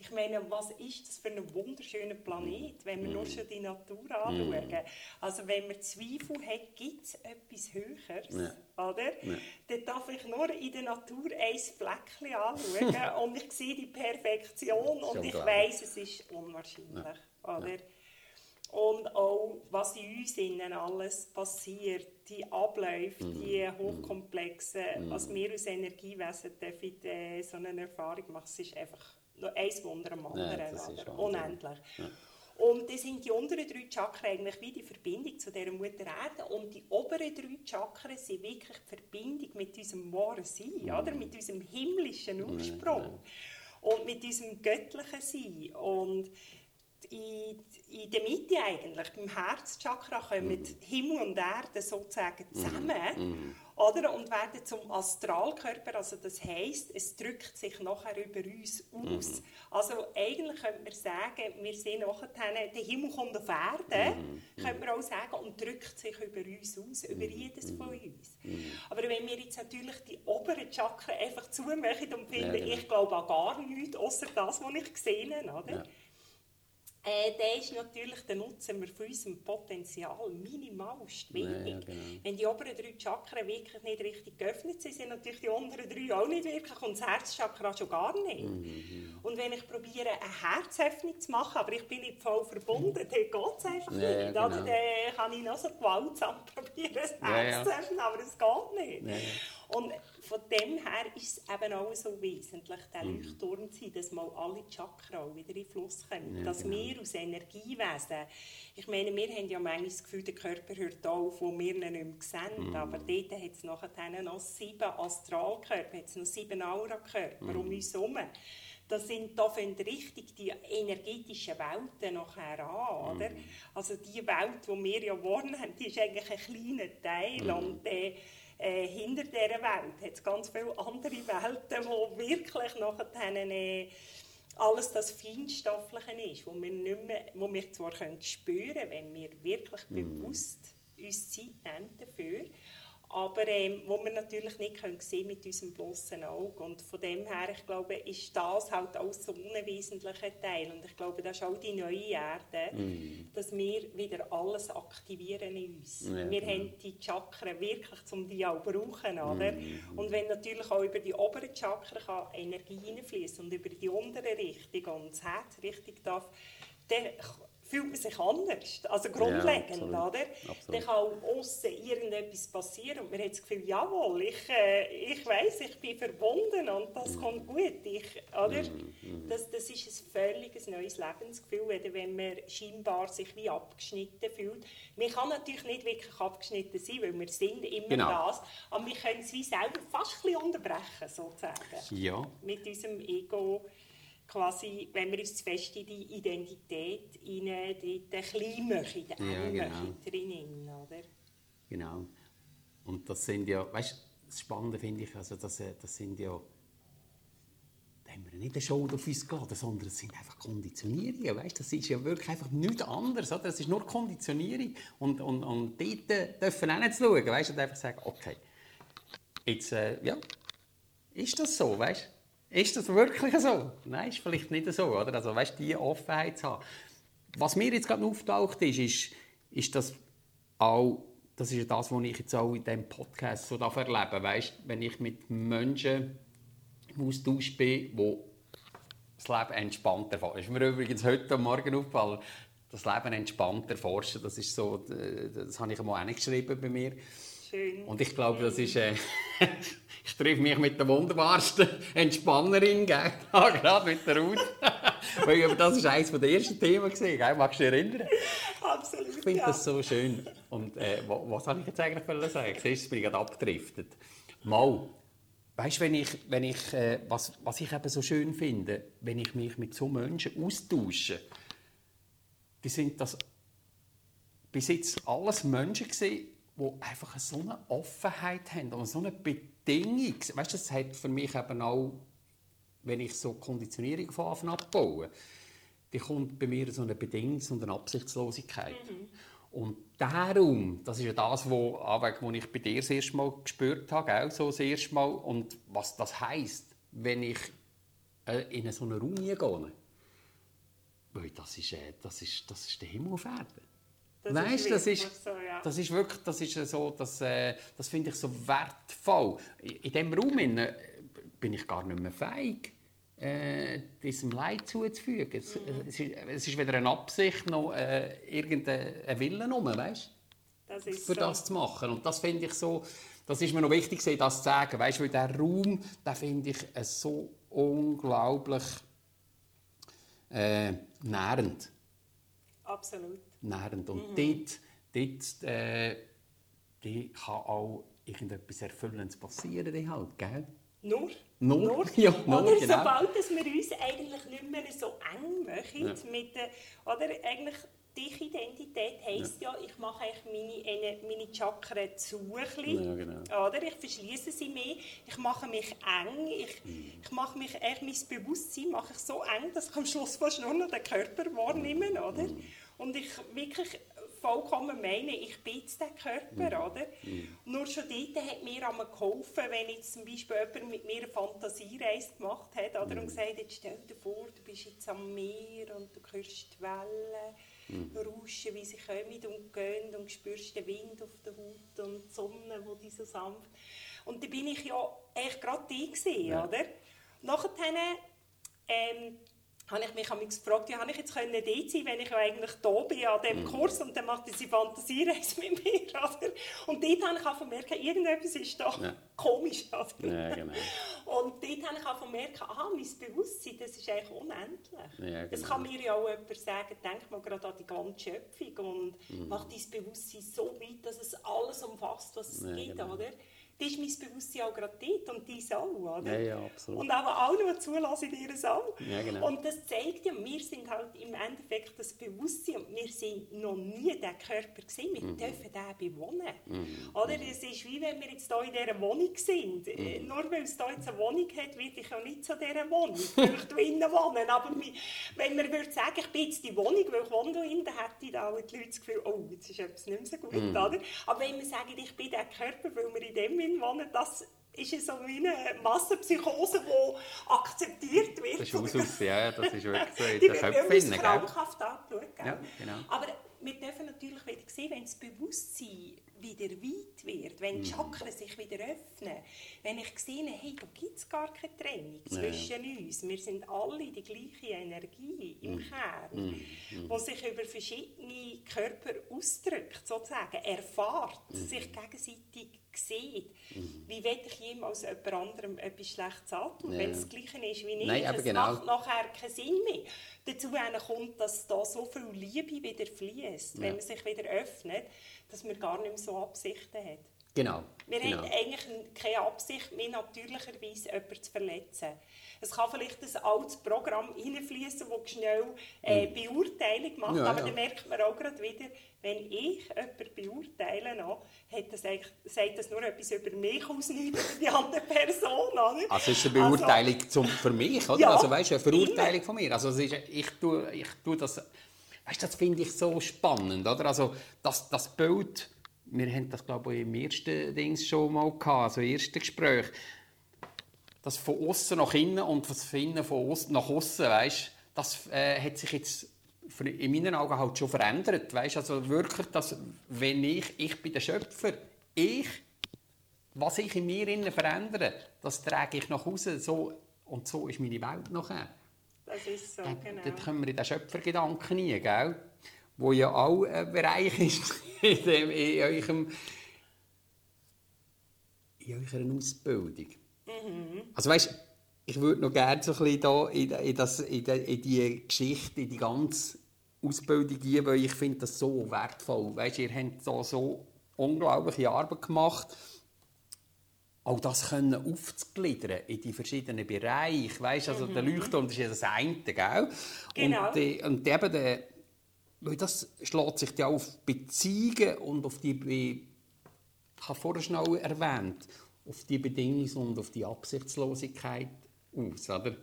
Ich meine, was ist das für ein wunderschöner Planet, wenn wir nur schon die Natur anschauen? Also wenn man Zweifel hat, gibt es etwas Höheres, ja. oder? Ja. Dann darf ich nur in der Natur ein Fleckchen anschauen [laughs] und ich sehe die Perfektion und ich weiß, es ist unwahrscheinlich, ja. oder? Und auch, was in uns innen alles passiert, die Abläufe, mm. die hochkomplexen, mm. was wir als Energiewesen dürfen, äh, so eine Erfahrung machen, es ist einfach noch ein Wunder am anderen, ja, unendlich. Ja. Und das sind die unteren drei Chakren eigentlich wie die Verbindung zu dieser Mutter Erde. Und die oberen drei Chakren sind wirklich die Verbindung mit unserem wahren Sein, mm. oder? mit unserem himmlischen Ursprung und mit unserem göttlichen Sein. Und in, in der Mitte eigentlich, beim Herzchakra, kommen mm. Himmel und Erde sozusagen mhm. zusammen mm. Oder? und werden zum Astralkörper. Also das heißt, es drückt sich nachher über uns aus. Mm. Also eigentlich könnte man sagen, wir sind nachher, der Himmel kommt auf Erde, mm. könnte man auch sagen, und drückt sich über uns aus, über jedes von uns. Aber wenn wir jetzt natürlich die oberen Chakren einfach zumachen und finden, ja, ja. ich glaube an gar nichts, außer das, was ich gesehen habe, oder? Ja äh, der ist natürlich, den nutzen wir von unserem Potenzial minimalst wenig. Ja, genau. Wenn die oberen drei Chakren wirklich nicht richtig geöffnet sind, sind natürlich die unteren drei auch nicht wirklich und das Herzchakra schon gar nicht. Mhm. Und wenn ich probiere, eine Herzöffnung zu machen, aber ich bin nicht voll verbunden, dann geht es einfach ja, nicht. Genau. Dann kann ich noch so gewaltsam [laughs] probieren, das Herz zu öffnen, aber es geht nicht. Und von dem her ist es eben auch so wesentlich, der mhm. Leuchtturm zu sein, dass mal alle Chakren wieder in Fluss kommen. Ja, dass genau. wir aus Energiewesen, ich meine, wir haben ja manchmal das Gefühl, der Körper hört auf, wo wir ihn nicht mehr sehen, mhm. aber dort hat es nachher noch sieben Astralkörper, hat es noch sieben Aurakörper mhm. um uns herum. Das sind da richtig die energetischen Welten nachher an, oder? Mhm. Also die Welt, die wir ja wohnen haben, die ist eigentlich ein kleiner Teil mhm. und äh, äh, hinter dieser Welt hat es ganz viele andere Welten, wo wirklich nachher äh, alles das Feinstoffliche ist, wo wir, nicht mehr, wo wir zwar können spüren können, wenn wir wirklich mm. bewusst uns Zeit nehmen dafür, aber ähm, wo wir natürlich nicht können sehen mit unserem bloßen Auge. Und von dem her, ich glaube, ist das halt auch so ein wesentlicher Teil. Und ich glaube, das ist auch die neue Erde, mm. dass wir wieder alles aktivieren in uns. Ja, wir ja. haben die Chakren wirklich, um die auch zu brauchen. Oder? Mm. Und wenn natürlich auch über die oberen Chakren kann Energie hineinfließen und über die unteren Richtung und das Herz richtig darf, dann fühlt man sich anders. Also grundlegend, ja, oder? Dann kann außen irgendetwas passieren und man hat das Gefühl, jawohl, ich, äh, ich weiß, ich bin verbunden und das mhm. kommt gut. Ich, oder? Mhm, mhm. Das, das ist ein völlig neues Lebensgefühl, wenn man scheinbar sich wie abgeschnitten fühlt. Man kann natürlich nicht wirklich abgeschnitten sein, weil wir sind immer genau. das, aber wir können es wie selber fast ein bisschen unterbrechen, sozusagen. Ja. Mit unserem Ego quasi, wenn wir uns fest in die Identität in den klein machen, den ja, genau. drinnen, oder? Genau. Und das sind ja, weißt du, das Spannende finde ich, also das, äh, das sind ja, da haben wir nicht eine Show auf uns geladen, sondern es sind einfach Konditionierungen, weißt das ist ja wirklich einfach nichts anderes, oder? Das ist nur Konditionierung und, und, und dort dürfen wir auch nicht schauen, weißt und einfach sagen, okay, jetzt, äh, ja, ist das so, weißt? Ist das wirklich so? Nein, ist vielleicht nicht so, oder? Also, weißt du, diese Offenheit zu haben. Was mir jetzt gerade auftaucht, ist, ist, ist das auch, das ist ja das, was ich jetzt auch in diesem Podcast so erlebe, weißt wenn ich mit Menschen im Austausch bin, wo das Leben entspannter erforschen. Ist mir übrigens heute Morgen aufgefallen, das Leben entspannter erforschen, das ist so, das habe ich einmal auch geschrieben bei mir. Schön. Und ich glaube, das ist, äh, [laughs] ich treffe mich mit der wunderbarsten Entspannerin, gell? [laughs] gerade mit der Ruth. [laughs] Weil das war eines der ersten Themen, gell? magst du dich erinnern? Absolut, Ich finde ja. das so schön. Und äh, was, habe ich jetzt eigentlich sagen? Siehst du, bin ich gerade abgedriftet. Mal, weißt du, wenn ich, wenn ich, äh, was, was ich eben so schön finde, wenn ich mich mit so Menschen austausche, die sind das bis jetzt alles Menschen gewesen, die einfach so eine Offenheit haben und so eine Bedingung. Weißt du, das hat für mich eben auch, wenn ich so Konditionierung von Anfang abbaue, die kommt bei mir so eine Bedingungs- und eine Absichtslosigkeit. Mhm. Und darum, das ist ja das, wo, wo ich bei dir das erste Mal gespürt habe, auch so das erste Mal, und was das heisst, wenn ich äh, in so einen Raum gehe, weil das ist, äh, das ist, das ist der Himmel auf Erden. Das weißt, ist das ist, so, ja. das ist wirklich, das ist so, das, äh, das finde ich so wertvoll. In in diesem Raum innen bin ich gar nicht mehr fähig, äh, diesem Leid zuzufügen. Es, Mhm. es, ist, es ist weder eine Absicht noch äh, irgendein Willen rum, weißt? Das ist für so. das zu machen. Und das finde ich so, das ist mir noch wichtig, das zu sagen, weißt, weil der Raum, den finde ich äh, so unglaublich äh, nährend, Absolut. Nährend. Und dort, dort äh, die kann auch irgendetwas Erfüllendes passieren, die halt, gell? Nur? Nur? [laughs] Ja, nur, oder genau. sobald dass wir uns eigentlich nicht mehr so eng machen, mit der, oder eigentlich dich Identität heisst ja. ich mache eigentlich meine, eine- meine Chakren zu, Ja, genau. oder? ich verschließe sie mehr, ich mache mich eng, ich, Mhm. ich mache mich, mein Bewusstsein mache ich so eng, dass ich am Schluss fast nur noch den Körper wahrnehme, oder? Mhm. Und ich wirklich vollkommen meine, ich bin der Körper, oder? Nur schon dort hat mir einmal geholfen, wenn jetzt zum Beispiel jemand mit mir eine Fantasiereise gemacht hat, oder? Und gesagt hat, stell dir vor, du bist jetzt am Meer und du hörst die Wellen rauschen, wie sie kommen und gehen und spürst den Wind auf der Haut und die Sonne, die dich so sanft... Und da bin ich ja echt gerade die gewesen, Ja. oder? Nachher ähm, habe ich mich gefragt, wie habe ich jetzt können dort sein wenn ich ja eigentlich da bin an diesem Kurs und dann macht diese Fantasiereise [laughs] mit mir. Oder? Und dort habe ich auch merken, irgendetwas ist da Ja. komisch. Oder? Ja, genau. Und dort habe ich auch merken, aha, mein Bewusstsein, das ist eigentlich unendlich. Ja, Es genau. kann mir ja auch jemand sagen, denk mal gerade an die ganze Schöpfung und Mhm. mach dein Bewusstsein so weit, dass es alles umfasst, was es Ja, gibt, genau. oder? Das ist mein Bewusstsein auch gerade dort und dein auch, oder? Ja, ja, absolut. Und aber auch noch zulassen in ihr auch. Ja, genau. Und das zeigt ja, wir sind halt im Endeffekt das Bewusstsein und wir sind noch nie der Körper gewesen. Mhm. Wir dürfen den bewohnen. Oder? Es ist wie wenn wir jetzt hier in dieser Wohnung sind. Äh, Mhm. Nur weil es hier jetzt eine Wohnung hat, werde ich ja nicht zu dieser Wohnung, ich drinnen wohne. Aber mi- wenn man würde sagen, ich bin jetzt die Wohnung, weil ich wohne drin, dann hätten auch die Leute das Gefühl, oh, jetzt ist etwas nicht mehr so gut. Mhm. Oder? Aber wenn wir sagen, ich bin der Körper, weil wir in dem drin wohnen, das ist ja so wie eine Massenpsychose, die akzeptiert wird. Das ist aus, ja, das ist wirklich so in [laughs] Die den Köpfen, gell? krankhaft angeschaut. Ja, genau. Aber wir dürfen natürlich wieder sehen, wenn das Bewusstsein wieder weit wird, wenn Mhm. die Chakren sich wieder öffnen, wenn ich sehe, hey, da gibt es gar keine Trennung Ja. zwischen uns. Wir sind alle die gleiche Energie im Mhm. Kern, die sich über verschiedene Körper ausdrückt, sozusagen, erfahrt, Mhm. sich gegenseitig sieht. Wie will ich jemals jemand anderem etwas Schlechtes antun, Ja. wenn es das Gleiche ist wie ich? Nein, aber es genau. macht nachher keinen Sinn mehr. Dazu kommt, dass da so viel Liebe wieder fließt, wenn Ja. man sich wieder öffnet, dass man gar nicht mehr so Absichten hat. Genau. Wir genau. haben eigentlich keine Absicht mehr, natürlicherweise jemanden zu verletzen. Es kann vielleicht ein altes Programm reinfließen, das schnell äh, Beurteilung macht. Ja, aber ja. dann merkt man auch gerade wieder, wenn ich jemanden beurteile, noch, hat das eigentlich, sagt das nur etwas über mich aus, nicht über die andere Person. Oder? Also es ist eine Beurteilung zum, für mich, oder? Ja, also weißt du, eine Verurteilung immer. von mir. Also ist, ich tue, ich tue das, weißt du, das finde ich so spannend, oder? Also das, das Bild, wir haben das glaube ich im ersten Dings schon mal gehabt, also im ersten Gespräch, das von außen nach innen und das von innen von außen nach außen, weißt, das äh, hat sich jetzt in meinen Augen halt schon verändert, weißt? Also wirklich, dass wenn ich, ich bin der Schöpfer, ich was ich in mir innen verändere, das trage ich nach Hause. So, und so ist meine Welt nachher. Das ist so, genau. Dort kommen wir in den Schöpfergedanken rein, gell? Wo ja auch ein Bereich ist [laughs] in, dem, in, eurem, in eurer Ausbildung. Also weißt, ich würde noch gerne so ein bisschen da in, in, das, in, die, in die Geschichte, in die ganze Ausbildung gehen, weil ich finde das so wertvoll. Weißt, ihr habt so, so unglaubliche Arbeit gemacht auch das können aufzugliedern in die verschiedenen Bereiche. Weißt, also der Leuchtturm das ist ja das eine, gell? Genau. Und, die, und eben der, weil das schlägt sich ja auf Beziehungen und auf die, ich habe vorher schon erwähnt, auf die Bedingungs- und auf die Absichtslosigkeit aus, oder?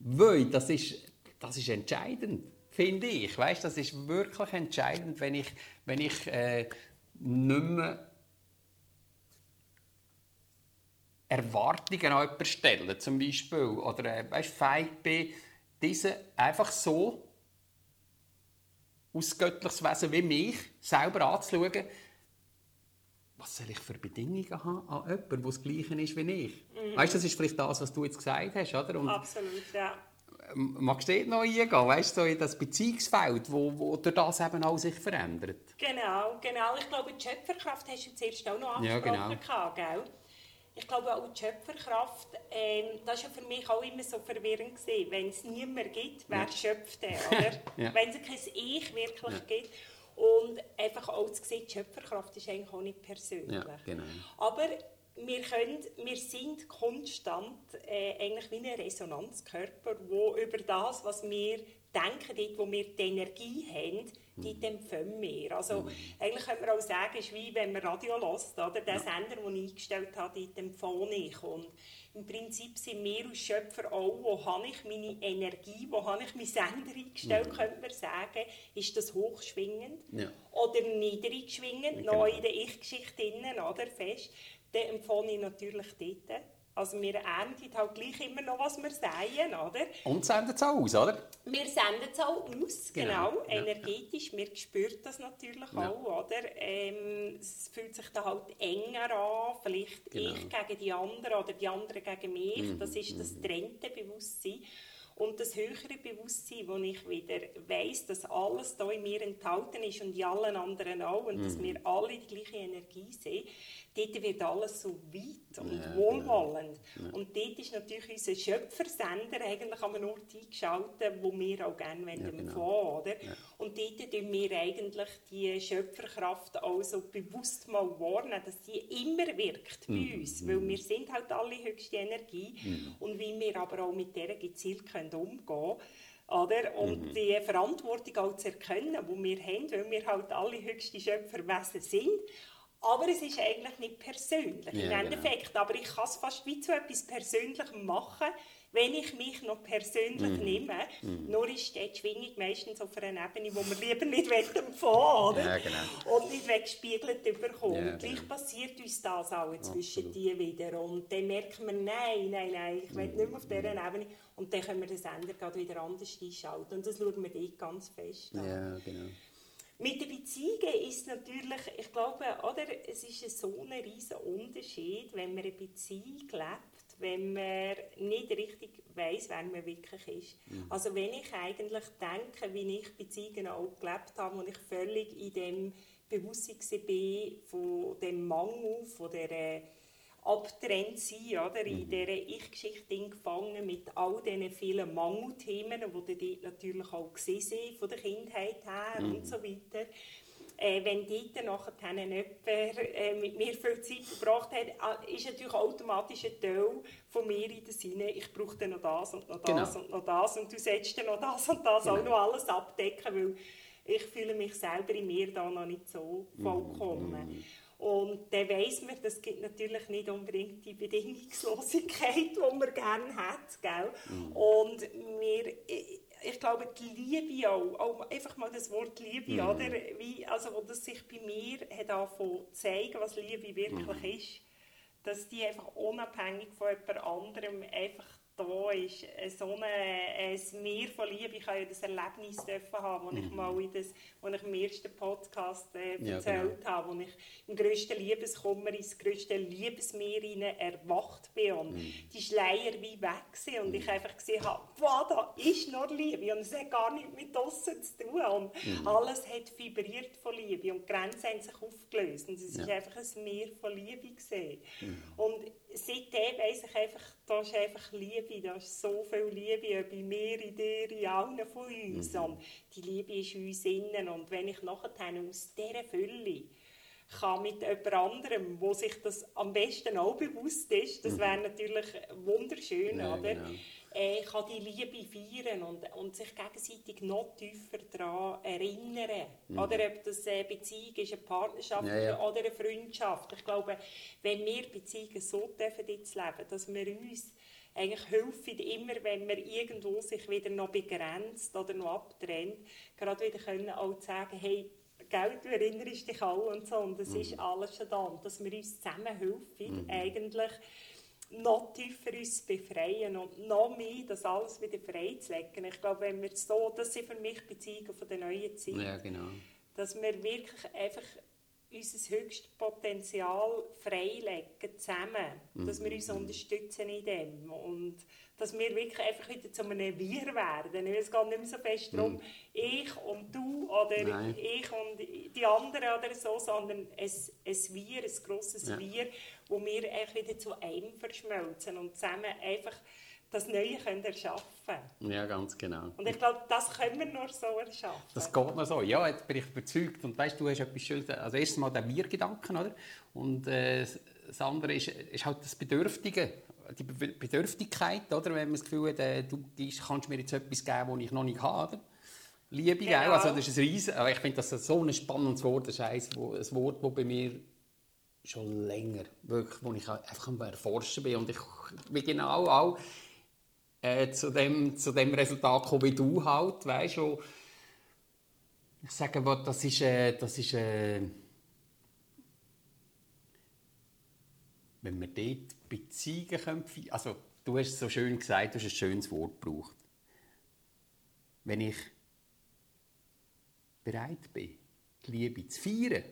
Weil das ist, das ist entscheidend, finde ich. Weißt, das ist wirklich entscheidend, wenn ich, wenn ich äh, nicht mehr Erwartungen an jemanden stellen, zum Beispiel, oder äh, weißt, fähig bin, diese einfach so aus göttliches Wesen wie mich selber anzuschauen, was soll ich für Bedingungen haben an jemanden, der das Gleiche ist wie ich. Mhm. Weißt das ist vielleicht das, was du jetzt gesagt hast, oder? Und Absolut, ja. Magst du noch eingehen, weißt du, so in das Beziehungsfeld, wo, wo durch das eben auch sich verändert? Genau, genau. Ich glaube, die Schöpferkraft hast du zuerst auch noch angesprochen, ja, genau. gell? Ich glaube auch die Schöpferkraft, ähm, das war ja für mich auch immer so verwirrend gewesen. Wenn es niemand gibt, wer ja. schöpft der, [laughs] oder? ja. Wenn es kein Ich wirklich ja. gibt. Und einfach auch zu sehen, die Schöpferkraft ist eigentlich auch nicht persönlich. Genau. Aber wir, können, wir sind konstant äh, eigentlich wie ein Resonanzkörper, wo über das, was wir denken, dort, wo wir die Energie haben, dort empfangen wir. Also, mhm. eigentlich könnte man auch sagen, es ist wie wenn man Radio hört, oder? Der Sender, den ich eingestellt habe, dort empfange ich. Und im Prinzip sind wir als Schöpfer auch, wo habe ich meine Energie, wo habe ich meinen Sender eingestellt, mhm. könnte man sagen, ist das hochschwingend ja. oder niedrig schwingend, ja, genau. noch in der Ich-Geschichte oder fest, dann empfange ich natürlich dort. Also wir ernten halt gleich immer noch, was wir säen, oder? Und senden es auch aus, oder? Wir senden es auch aus, genau, genau. energetisch. Ja. Wir spüren das natürlich ja. auch, oder? Ähm, es fühlt sich dann halt enger an, vielleicht genau. ich gegen die anderen oder die anderen gegen mich. Mhm. Das ist das mhm. trennte Bewusstsein. Und das höhere Bewusstsein, wo ich wieder weiss, dass alles da in mir enthalten ist und in allen anderen auch und mhm. dass wir alle die gleiche Energie sehen, dort wird alles so weit und ja, wohlwollend. Ja. Und dort ist natürlich unser Schöpfersender eigentlich an einem Ort eingeschaltet, wo wir auch gerne ja, genau. oder? Ja. Und dort tun wir eigentlich die Schöpferkraft auch so bewusst mal warnen, dass die immer wirkt bei mhm. uns, weil wir sind halt alle höchste Energie mhm. und wie wir aber auch mit der gezielt können umgehen können, oder? Und mhm. die Verantwortung auch zu erkennen, die wir haben, weil wir halt alle höchste Schöpferwesen sind aber es ist eigentlich nicht persönlich ja, im genau. Endeffekt. Genau. Aber ich kann es fast wie zu etwas Persönlichem machen, wenn ich mich noch persönlich mm. nehme. Mm. Nur ist die Schwingung meistens auf einer Ebene, wo man lieber nicht empfangen oder? Ja, genau. Und nicht weggespiegelt bekommen. Ja, Gleich genau. passiert uns das auch zwischen die wieder. Und dann merkt man, nein, nein, nein, ich will mm. nicht mehr auf dieser mhm. Ebene. Und dann können wir den Sender wieder anders einschalten. Und das schauen wir dort ganz fest an. Ja, genau. Mit den Beziehungen ist natürlich, ich glaube, oder, es ist so ein riesiger Unterschied, wenn man eine Beziehung lebt, wenn man nicht richtig weiß, wer man wirklich ist. Mhm. Also wenn ich eigentlich denke, wie ich Beziehungen auch gelebt habe und ich völlig in dem Bewusstsein bin von dem Mangel, von der abgetrennt sein, oder? in mhm. dieser Ich-Geschichte gefangen mit all diesen vielen Mangelthemen, die dort natürlich auch gesehen sind, von der Kindheit her mhm. und so weiter. Äh, wenn dort nachher jemand äh, mit mir viel Zeit verbracht hat, äh, ist natürlich automatisch ein Teil von mir in der Sinne, ich brauche dann noch das und noch das genau. und noch das und du sollst dann noch das und das genau. auch noch alles abdecken, weil ich fühle mich selber in mir da noch nicht so mhm. vollkommen. Mhm. Und dann weiss man, das gibt natürlich nicht unbedingt die Bedingungslosigkeit, die man gerne hat. Gell? Mhm. Und wir, ich glaube, die Liebe auch, auch, einfach mal das Wort Liebe, mhm. oder? Wie, also, wo das sich bei mir hat angefangen zu zeigen, was Liebe wirklich mhm. ist, dass die einfach unabhängig von jemand anderem einfach da ist, äh, so ein, ein Meer von Liebe. Ich habe ja das Erlebnis dürfen haben, als mhm. ich mal in das, als ich im ersten Podcast äh, erzählt ja, genau. habe, wo ich im grössten Liebeskummer ins grösste Liebesmeer erwacht bin und mhm. die Schleier wie weg waren und mhm. ich einfach gesehen habe, wow, da ist noch Liebe und es hat gar nichts mit außen zu tun und mhm. alles hat vibriert von Liebe und die Grenzen haben sich aufgelöst und es ja. ist einfach ein Meer von Liebe gesehen. Mhm. Und seitdem weiss ich einfach, da ist einfach Liebe, da ist so viel Liebe bei mir, in dir, in allen von uns. Mhm. Und die Liebe ist in uns innen. Und wenn ich nachher aus dieser Fülle kann mit jemand anderem, wo sich das am besten auch bewusst ist, das mhm. wäre natürlich wunderschön, ja, oder? Genau äh, kann die Liebe feiern und, und sich gegenseitig noch tiefer daran erinnern. Mhm. Oder ob das eine Beziehung ist, eine Partnerschaft ja, ja. oder eine Freundschaft. Ich glaube, wenn wir Beziehungen so dürfen jetzt leben, dass wir uns eigentlich helfen, immer wenn man irgendwo sich wieder noch begrenzt oder noch abtrennt, gerade wieder können auch sagen, hey, Geld, du erinnerst dich alle und so, und das mhm. ist alles schon da. Und dass wir uns zusammen helfen, mhm. eigentlich noch tiefer uns befreien und noch mehr das alles wieder freizulegen. Ich glaube, wenn wir so, das sind für mich Beziehungen von der neuen Zeit. Ja, genau. Dass wir wirklich einfach unser höchstes Potenzial freilegen zusammen. Dass wir uns Mhm. unterstützen in dem. Und dass wir wirklich einfach wieder zu einem Wir werden. Es geht nicht mehr so fest darum, ich und du oder. Nein. ich und die anderen oder so, sondern ein, ein Wir, ein grosses Ja. Wir, wo wir einfach wieder zu einem verschmelzen und zusammen einfach das Neue können erschaffen Ja, ganz genau. Und ich glaube, das können wir nur so erschaffen. Das geht mir so. Ja, jetzt bin ich überzeugt. Und weißt du, hast etwas Schönes. Also erstens mal der Wir-Gedanken, oder? Und äh, das andere ist, ist halt das Bedürftige, die Be Bedürftigkeit, oder? Wenn man das Gefühl hat, äh, du kannst mir jetzt etwas geben, das ich noch nicht habe. Oder? Liebe, Genau. Also das ist ein riesen, aber ich finde, das so ein spannendes Wort. Das ist wo, ein Wort, das bei mir schon länger, wirklich, wo ich einfach am Erforschen bin. Und ich bin genau auch äh, zu, dem, zu dem Resultat gekommen, wie du halt, weißt du, ich sage mal, das ist, äh, das ist äh, wenn wir dort Beziehungen können, also du hast es so schön gesagt, du hast ein schönes Wort gebraucht. Wenn ich bereit bin, die Liebe zu feiern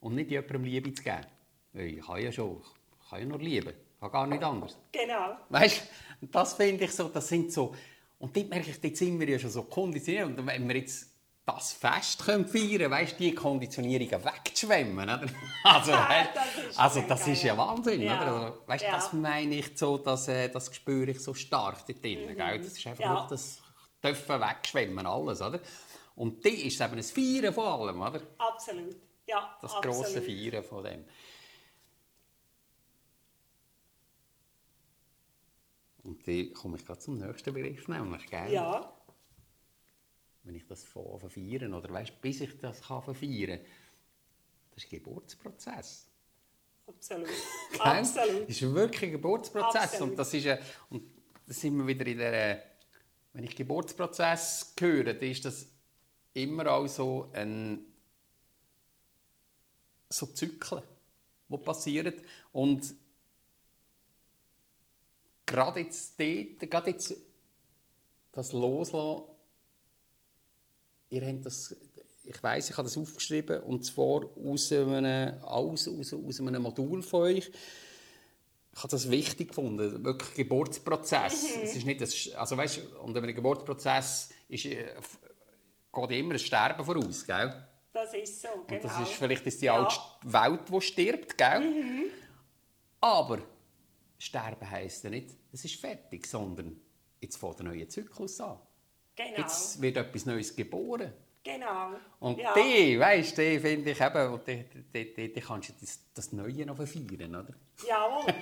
und nicht jemandem Liebe zu geben, ich kann ja schon, ich kann ja nur lieben, ich kann gar nicht anders. Genau. Weißt das finde ich so, das sind so. Und dort merke ich, dort sind wir ja schon so konditioniert. Und wenn wir jetzt das Fest können feiern weißt die Konditionierungen wegzuschwemmen. Oder? [laughs] Also, Das ist also das ist ja. Wahnsinn. Ja. Oder? Also, weißt, Ja. Das meine ich so, dass, äh, das spüre ich so stark dort drin. gell? Das ist einfach Mhm. Ja. wirklich das dürfen wegschwemmen, alles. Oder? Und die ist eben ein Feiern von allem. Oder? Absolut. Ja, Das absolut. grosse Feiern von dem. Und dann komme ich gerade zum nächsten Begriff, nämlich, gell? Ja, wenn ich das von feiern oder weißt, bis ich das kann feiern, das ist ein Geburtsprozess. absolut. [laughs] Absolut. Das ist wirklich ein Geburtsprozess Absolut. und das ist ein, und da sind wir wieder in der wenn ich Geburtsprozess höre, dann ist das immer auch so ein so Zyklen, die passieren und gerade jetzt dort, gerade jetzt das Loslassen ihr habt das, ich weiß, ich habe das aufgeschrieben, und zwar aus einem, aus, aus, aus einem Modul von euch. Ich habe das wichtig gefunden, wirklich Geburtsprozess. Es ist nicht das, also weißt, und einem Geburtsprozess ist, äh, geht immer ein Sterben voraus, gell? Das ist so, genau. Und das ist vielleicht ist die Ja. alte Welt, die stirbt, gell? Aber sterben heisst ja nicht, es ist fertig, sondern jetzt fängt ein neuer Zyklus an. Genau, Jetzt wird etwas Neues geboren. genau. Und ja. die, weißt du, finde ich eben, und die, die, die, die kannst du das, das Neue noch feiern, oder? Jawohl.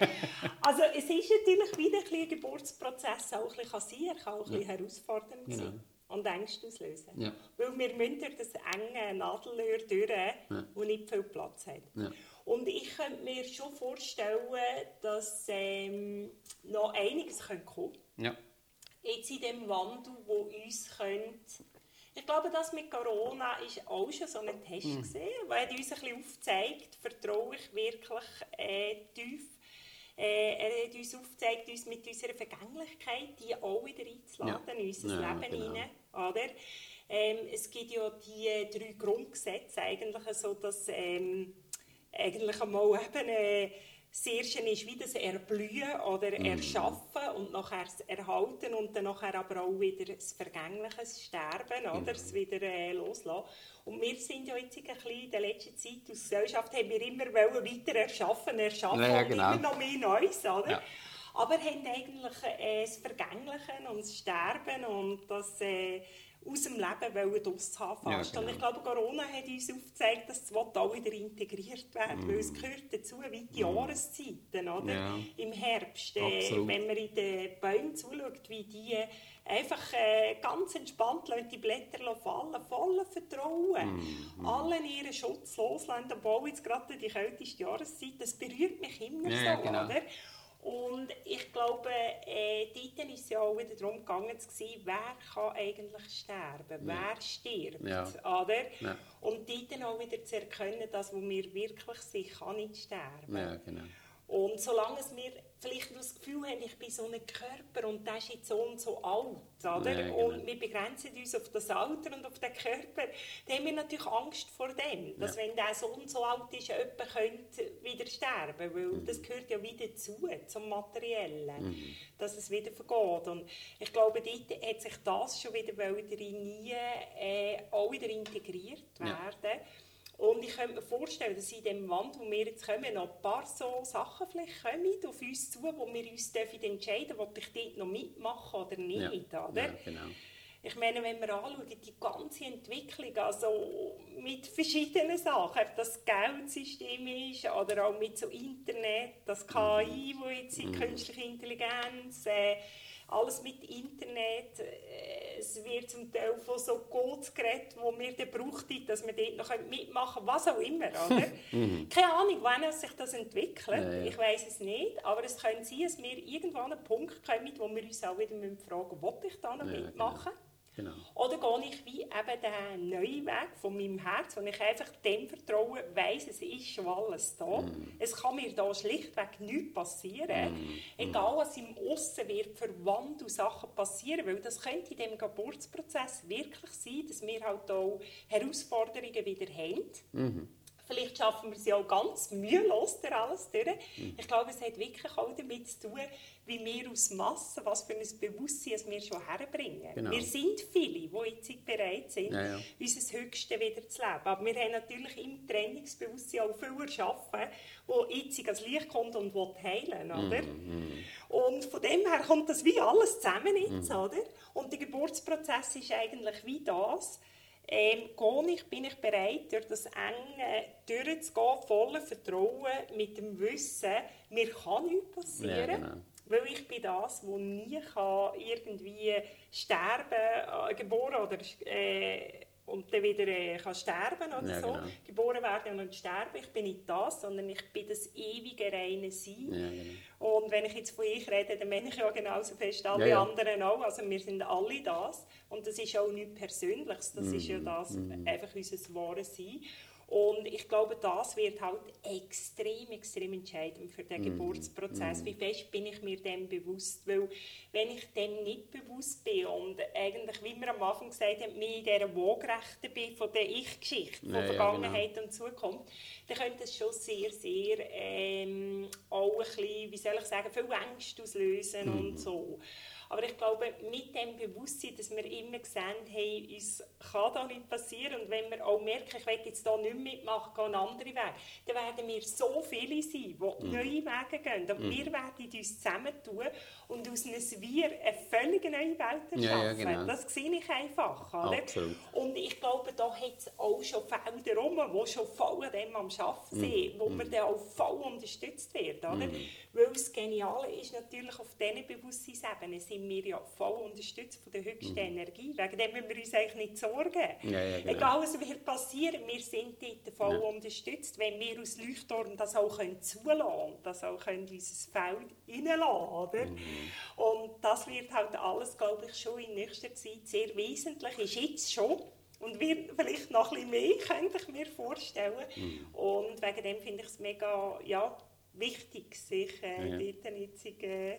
Also es ist natürlich wieder ein, bisschen Geburtsprozess, auch ein bisschen sein, er kann auch ein bisschen herausfordernd Genau. sein und Ängste auslösen. Ja. Weil wir müssen durch das enge Nadelöhr durch, wo nicht viel Platz hat. Ja. Und ich könnte mir schon vorstellen, dass ähm, noch einiges kommen könnte. Ja. Jetzt in dem Wandel, wo uns könnte. Ich glaube, das mit Corona ist auch schon so ein Test Mhm. gesehen, weil uns ein bisschen aufzeigt, vertraue ich wirklich äh, tief. Äh, er hat uns aufgezeigt, uns mit unserer Vergänglichkeit die auch wieder einzuladen Ja. in unser Ja, Leben genau. hinein. Oder? Ähm, es gibt ja die drei Grundgesetze eigentlich, so dass ähm, eigentlich einmal eben äh, das Erste ist wie das Erblühen oder Mhm. Erschaffen und nachher das Erhalten und dann nachher aber auch wieder das Vergängliche, das Sterben, oder? Das wieder äh, loslassen. Und wir sind ja jetzt ein bisschen in der letzten Zeit als Gesellschaft, haben wir immer wollen weiter erschaffen, erschaffen Ja, ja, und genau. immer noch mehr Neues, oder? Ja. Aber haben eigentlich äh, das Vergängliche und das Sterben und das äh, aus dem Leben draus haben Ja, genau. Und ich glaube, Corona hat uns aufgezeigt, dass das auch wieder integriert werden weil es gehört dazu wie die Jahreszeiten, oder? Mm. Ja. Im Herbst, äh, wenn man in den Bäumen zuschaut, wie die einfach äh, ganz entspannt lassen, die Blätter fallen, voller Vertrauen, Mm, allen ihren Schutz loslassen, obwohl jetzt gerade die kälteste Jahreszeit, das berührt mich immer Ja, so, genau. oder? Und ich glaube, äh, dort ist es ja auch wieder darum gegangen, zu sehen, wer kann eigentlich sterben, wer stirbt, Ja. oder? Ja. Und dort dann auch wieder zu erkennen, dass wo wir wirklich sind, kann nicht sterben. Ja, genau. Und solange es mir vielleicht das Gefühl haben, ich bin so ein Körper und der ist jetzt so und so alt, oder? Ja, genau. Und wir begrenzen uns auf das Alter und auf den Körper, dann haben wir natürlich Angst vor dem, dass Ja. wenn der so und so alt ist, jemand könnte wieder sterben, weil Mhm. das gehört ja wieder dazu, zum Materiellen, dass es wieder vergeht. Und ich glaube, dort hat sich das schon wieder wollen nie äh, auch wieder integriert Ja. Und ich könnte mir vorstellen, dass in dem Wand, wo wir jetzt kommen, noch ein paar so Sachen vielleicht kommen auf uns zu, wo wir uns dürfen entscheiden dürfen, ob ich dort noch mitmache oder nicht. ja. Oder? ja, genau. Ich meine, wenn wir anschauen, die ganze Entwicklung, also mit verschiedenen Sachen, ob das Geldsystem ist oder auch mit so Internet, das KI, wo jetzt die künstliche Intelligenz, äh, alles mit Internet, äh, es wird zum Teil von so Codes geredet, wo wir dann brauchen, dass wir dort noch mitmachen können, was auch immer, oder? [laughs] Keine Ahnung, wann sich das entwickelt, Ja, ja. ich weiß es nicht, aber es könnte sein, dass wir irgendwann an einen Punkt kommen, wo wir uns auch wieder fragen müssen, will ich da noch Ja, mitmachen? Genau. Oder gehe ich wie eben den neuen Weg von meinem Herz, wo ich einfach dem vertraue, weiss, es ist schon alles da. Es kann mir da schlichtweg nichts passieren. Egal, was im Aussen wird für Wandel Sachen passieren, weil das könnte in diesem Geburtsprozess wirklich sein, dass wir halt auch Herausforderungen wieder haben. Vielleicht schaffen wir ja auch ganz mühelos alles durch. Ich glaube, es hat wirklich auch damit zu tun, wie wir aus Massen, was für ein Bewusstsein wir schon herbringen. Genau. Wir sind viele, die jetzt bereit sind, Ja, ja. unser Höchstes wieder zu leben. Aber wir haben natürlich im Trainingsbewusstsein auch viel erschaffen, wo jetzt ans Licht kommt und will heilen oder? Und von dem her kommt das wie alles zusammen jetzt, oder? Und der Geburtsprozess ist eigentlich wie das, ähm, gehe ich, bin ich bereit, durch das Enge durchzugehen, voller Vertrauen, mit dem Wissen, mir kann nichts passieren. Ja, genau. Weil ich bin das, wo nie kann irgendwie sterben, äh, geboren oder äh, und dann wieder äh, kann sterben oder Ja, so. genau. Geboren werden und sterben. Ich bin nicht das, sondern ich bin das ewige reine Sein. Ja, genau. Und wenn ich jetzt von ich rede, dann meine ich ja genauso fest alle Ja, anderen auch. Also wir sind alle das. Und das ist auch nichts Persönliches. Das ist ja das einfach unser wahres Sein. Und ich glaube, das wird halt extrem, extrem entscheidend für den Geburtsprozess. Wie fest bin ich mir dem bewusst? Weil, wenn ich dem nicht bewusst bin und eigentlich, wie wir am Anfang gesagt haben, mir in dieser Waagrechte bin von der Ich-Geschichte, von Ja, ja, Vergangenheit und Zukunft, dann könnte es schon sehr, sehr ähm, auch ein bisschen, wie soll ich sagen, viel Ängste auslösen Mhm. und so. Aber ich glaube, mit dem Bewusstsein, dass wir immer sehen, hey, uns kann da nicht passieren und wenn wir auch merken, ich will jetzt da nicht mitmachen, gehe einen anderen Weg, dann werden wir so viele sein, die Mhm. neue Wege gehen. Und wir werden uns zusammentun und aus einem Wir eine völlig neue Welt erschaffen. Ja, ja, genau. Das sehe ich einfach. Oder? Absolut. Und ich glaube, da hat es auch schon Felder rum, die schon voll an dem am Arbeiten sind, wo man dann auch voll unterstützt wird. Oder? Weil das Geniale ist natürlich, auf diesen Bewusstseinsebenen sind wir ja voll unterstützt von der höchsten Energie. Wegen dem müssen wir uns eigentlich nicht sorgen. Ja, ja, genau. Egal, was wird passieren, wir sind dort voll Ja. unterstützt, wenn wir aus Leuchtturm das auch können zulassen und das auch können unser Feld reinlassen oder? Mhm. Und das wird halt alles, glaube ich, schon in nächster Zeit sehr wesentlich, ist jetzt schon. Und wird vielleicht noch ein bisschen mehr, könnte ich mir vorstellen. Mhm. Und wegen dem finde ich es mega ja, wichtig, sich äh, Ja. dort jetzt äh,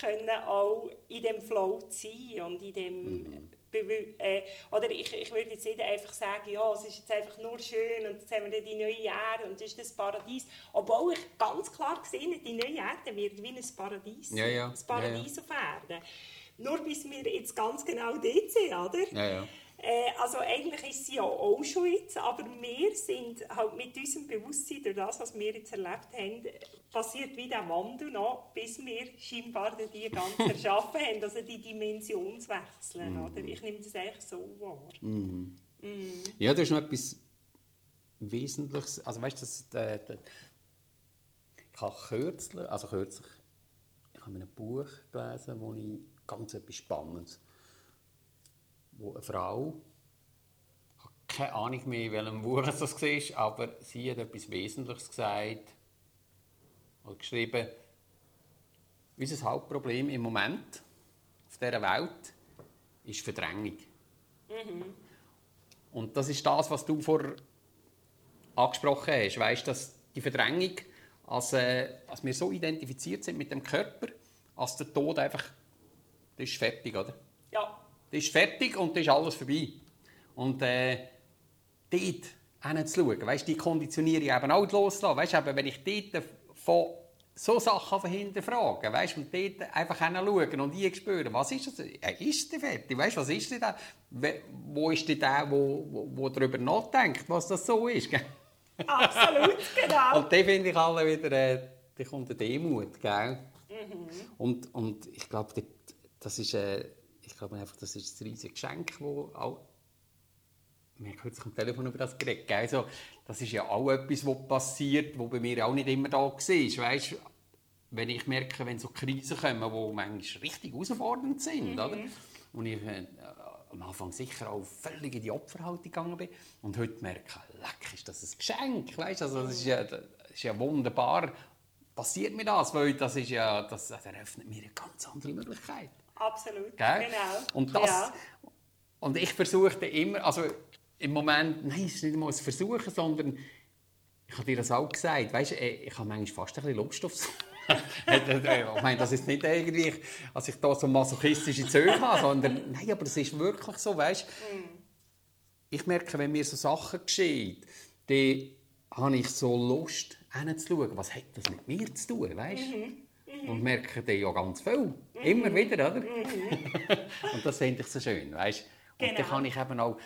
können auch in dem Flow zu sein und in dem Bewü- äh, oder ich, ich würde jetzt nicht einfach sagen, ja, es ist jetzt einfach nur schön und jetzt haben wir die neue Erde und das ist das Paradies. Obwohl ich ganz klar gesehen habe, die neue Erde wird wie ein Paradies. Ja, ja. Ein Paradies auf Erden. Nur bis wir jetzt ganz genau dort sind, oder? Ja, ja. Äh, also eigentlich ist sie ja auch schon jetzt, aber wir sind halt mit unserem Bewusstsein, durch das, was wir jetzt erlebt haben, passiert wie der Wandel noch, bis wir scheinbar die ganz [laughs] erschaffen haben, also die Dimensionswechsel, oder? Ich nehme das eigentlich so wahr. Ja, das ist noch etwas Wesentliches. Also weißt du, das, der, der, ich habe kürzlich, also kürzlich, ich habe in einem Buch gelesen, wo ich ganz etwas Spannendes, wo eine Frau, ich habe keine Ahnung mehr, in welchem Buch das war, aber sie hat etwas Wesentliches gesagt, oder geschrieben, unser Hauptproblem im Moment auf dieser Welt ist Verdrängung. Und das ist das, was du vor angesprochen hast. Weißt, dass die Verdrängung als, äh, als wir so identifiziert sind mit dem Körper, als der Tod einfach, das ist fertig, oder? Das ist fertig und das ist alles vorbei. Und äh, dort hinzuschauen, weißt, die Konditionierung eben auch loslassen. Weißt, eben, wenn ich dort von so Sachen hinterfragen, weißt, und dort einfach hinschauen und die spüren, was ist das? Ist der fertig? Weißt, was ist denn da? Wo ist denn der, wo, wo, wo darüber nachdenkt, was das so ist? Absolut, [laughs] genau. und dann finde ich alle wieder, äh, da kommt eine Demut, gell? Mhm. Und, und ich glaube, das ist, äh, ich glaube einfach, das ist ein riesiges Geschenk, das auch wir haben kürzlich am Telefon über das geredet. Also, das ist ja auch etwas, was passiert, was bei mir auch nicht immer da war. Weißt, wenn ich merke, wenn so Krisen kommen, die manchmal richtig herausfordernd sind, mhm. oder? und ich äh, am Anfang sicher auch völlig in die Opferhaltung gegangen bin und heute merke, leck, ist das ein Geschenk, weißt? Also, das ist ja, das ist ja wunderbar, passiert mir das, weil das, ist ja, das, das eröffnet mir eine ganz andere Möglichkeit. Absolut, Gell? genau. Und, das, ja. und ich versuche immer, also im Moment, nein, es ist nicht mal ein Versuchen, sondern ich habe dir das auch gesagt, weißt, äh, ich habe manchmal fast ein bisschen Lust aufs [laughs] ich meine, das ist nicht irgendwie, als ich da so masochistische Züge habe, sondern nein, aber es ist wirklich so, weißt mm. Ich merke, wenn mir so Sachen geschehen, dann habe ich so Lust, hinzuschauen, was hat das mit mir zu tun, weißt mm Und merke dann ja ganz viel, mm immer wieder, oder? Mhm. [laughs] und das finde ich so schön, weißt Und genau. dann kann ich eben auch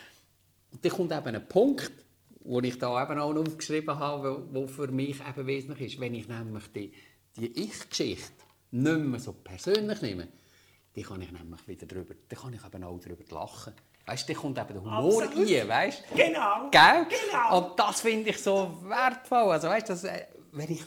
und dann kommt eben ein Punkt, wo ich da eben auch noch aufgeschrieben habe, wo für mich eben wesentlich ist. Wenn ich nämlich die, die Ich-Geschichte nicht mehr so persönlich nehme, dann kann ich nämlich wieder drüber, dann kann ich eben auch darüber lachen. Weißt, dann kommt eben der Humor Absolut. rein, weißt? Genau. Gell? Genau. Und das finde ich so wertvoll. Also weißt, dass, äh, wenn ich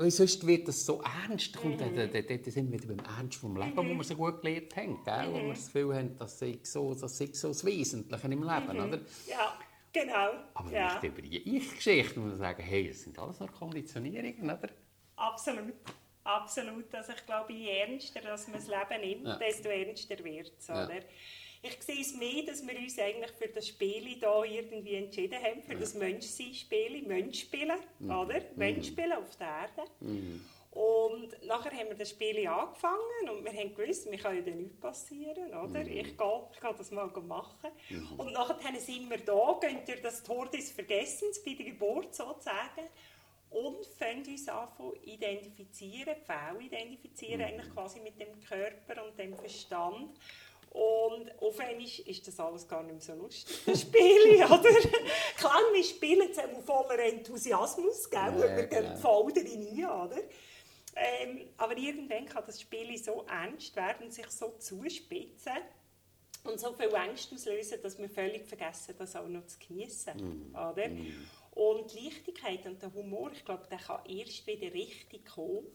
weil sonst wird das so ernst. Mhm. da, da, da, sind wir beim Ernst vom Leben, mhm. wo wir so gut gelernt haben. Gell? Mhm. Wo wir das Gefühl haben, das sei so das, sei so das Wesentliche im Leben. Mhm. Oder? Ja, genau. Aber ja. nicht über die Ich-Geschichte muss man sagen, hey, das sind alles noch Konditionierungen. Oder? Absolut. Absolut. Also ich glaube, je ernster dass man das Leben nimmt, ja. desto ernster wird es. Ja. Ich sehe es mehr, dass wir uns eigentlich für das Spiel hier irgendwie entschieden haben, für das Menschsein-Spiel, Mensch spielen, mhm. oder? Mensch spielen auf der Erde. Mhm. Und nachher haben wir das Spiel angefangen und wir haben gewusst, mir kann ja nichts passieren, oder? Mhm. Ich, gehe, ich gehe das mal machen. Mhm. Und nachher sind wir da, gehen durch das Tor des Vergessens, bei der Geburt sozusagen, und fangen uns an zu identifizieren, identifizieren, mhm. eigentlich quasi mit dem Körper und dem Verstand und auf einmal ist das alles gar nicht mehr so lustig, [laughs] das Spiel, [laughs] oder? Klar, wir spielen es voller Enthusiasmus, gell? Ja, wir gehen genau. voll rein, oder? Ähm, aber irgendwann kann das Spiel so ernst werden, sich so zuspitzen und so viel Angst auslösen, dass wir völlig vergessen, das auch noch zu genießen, mm. oder? Mm. Und die Leichtigkeit und der Humor, ich glaube, der kann erst wieder richtig kommen,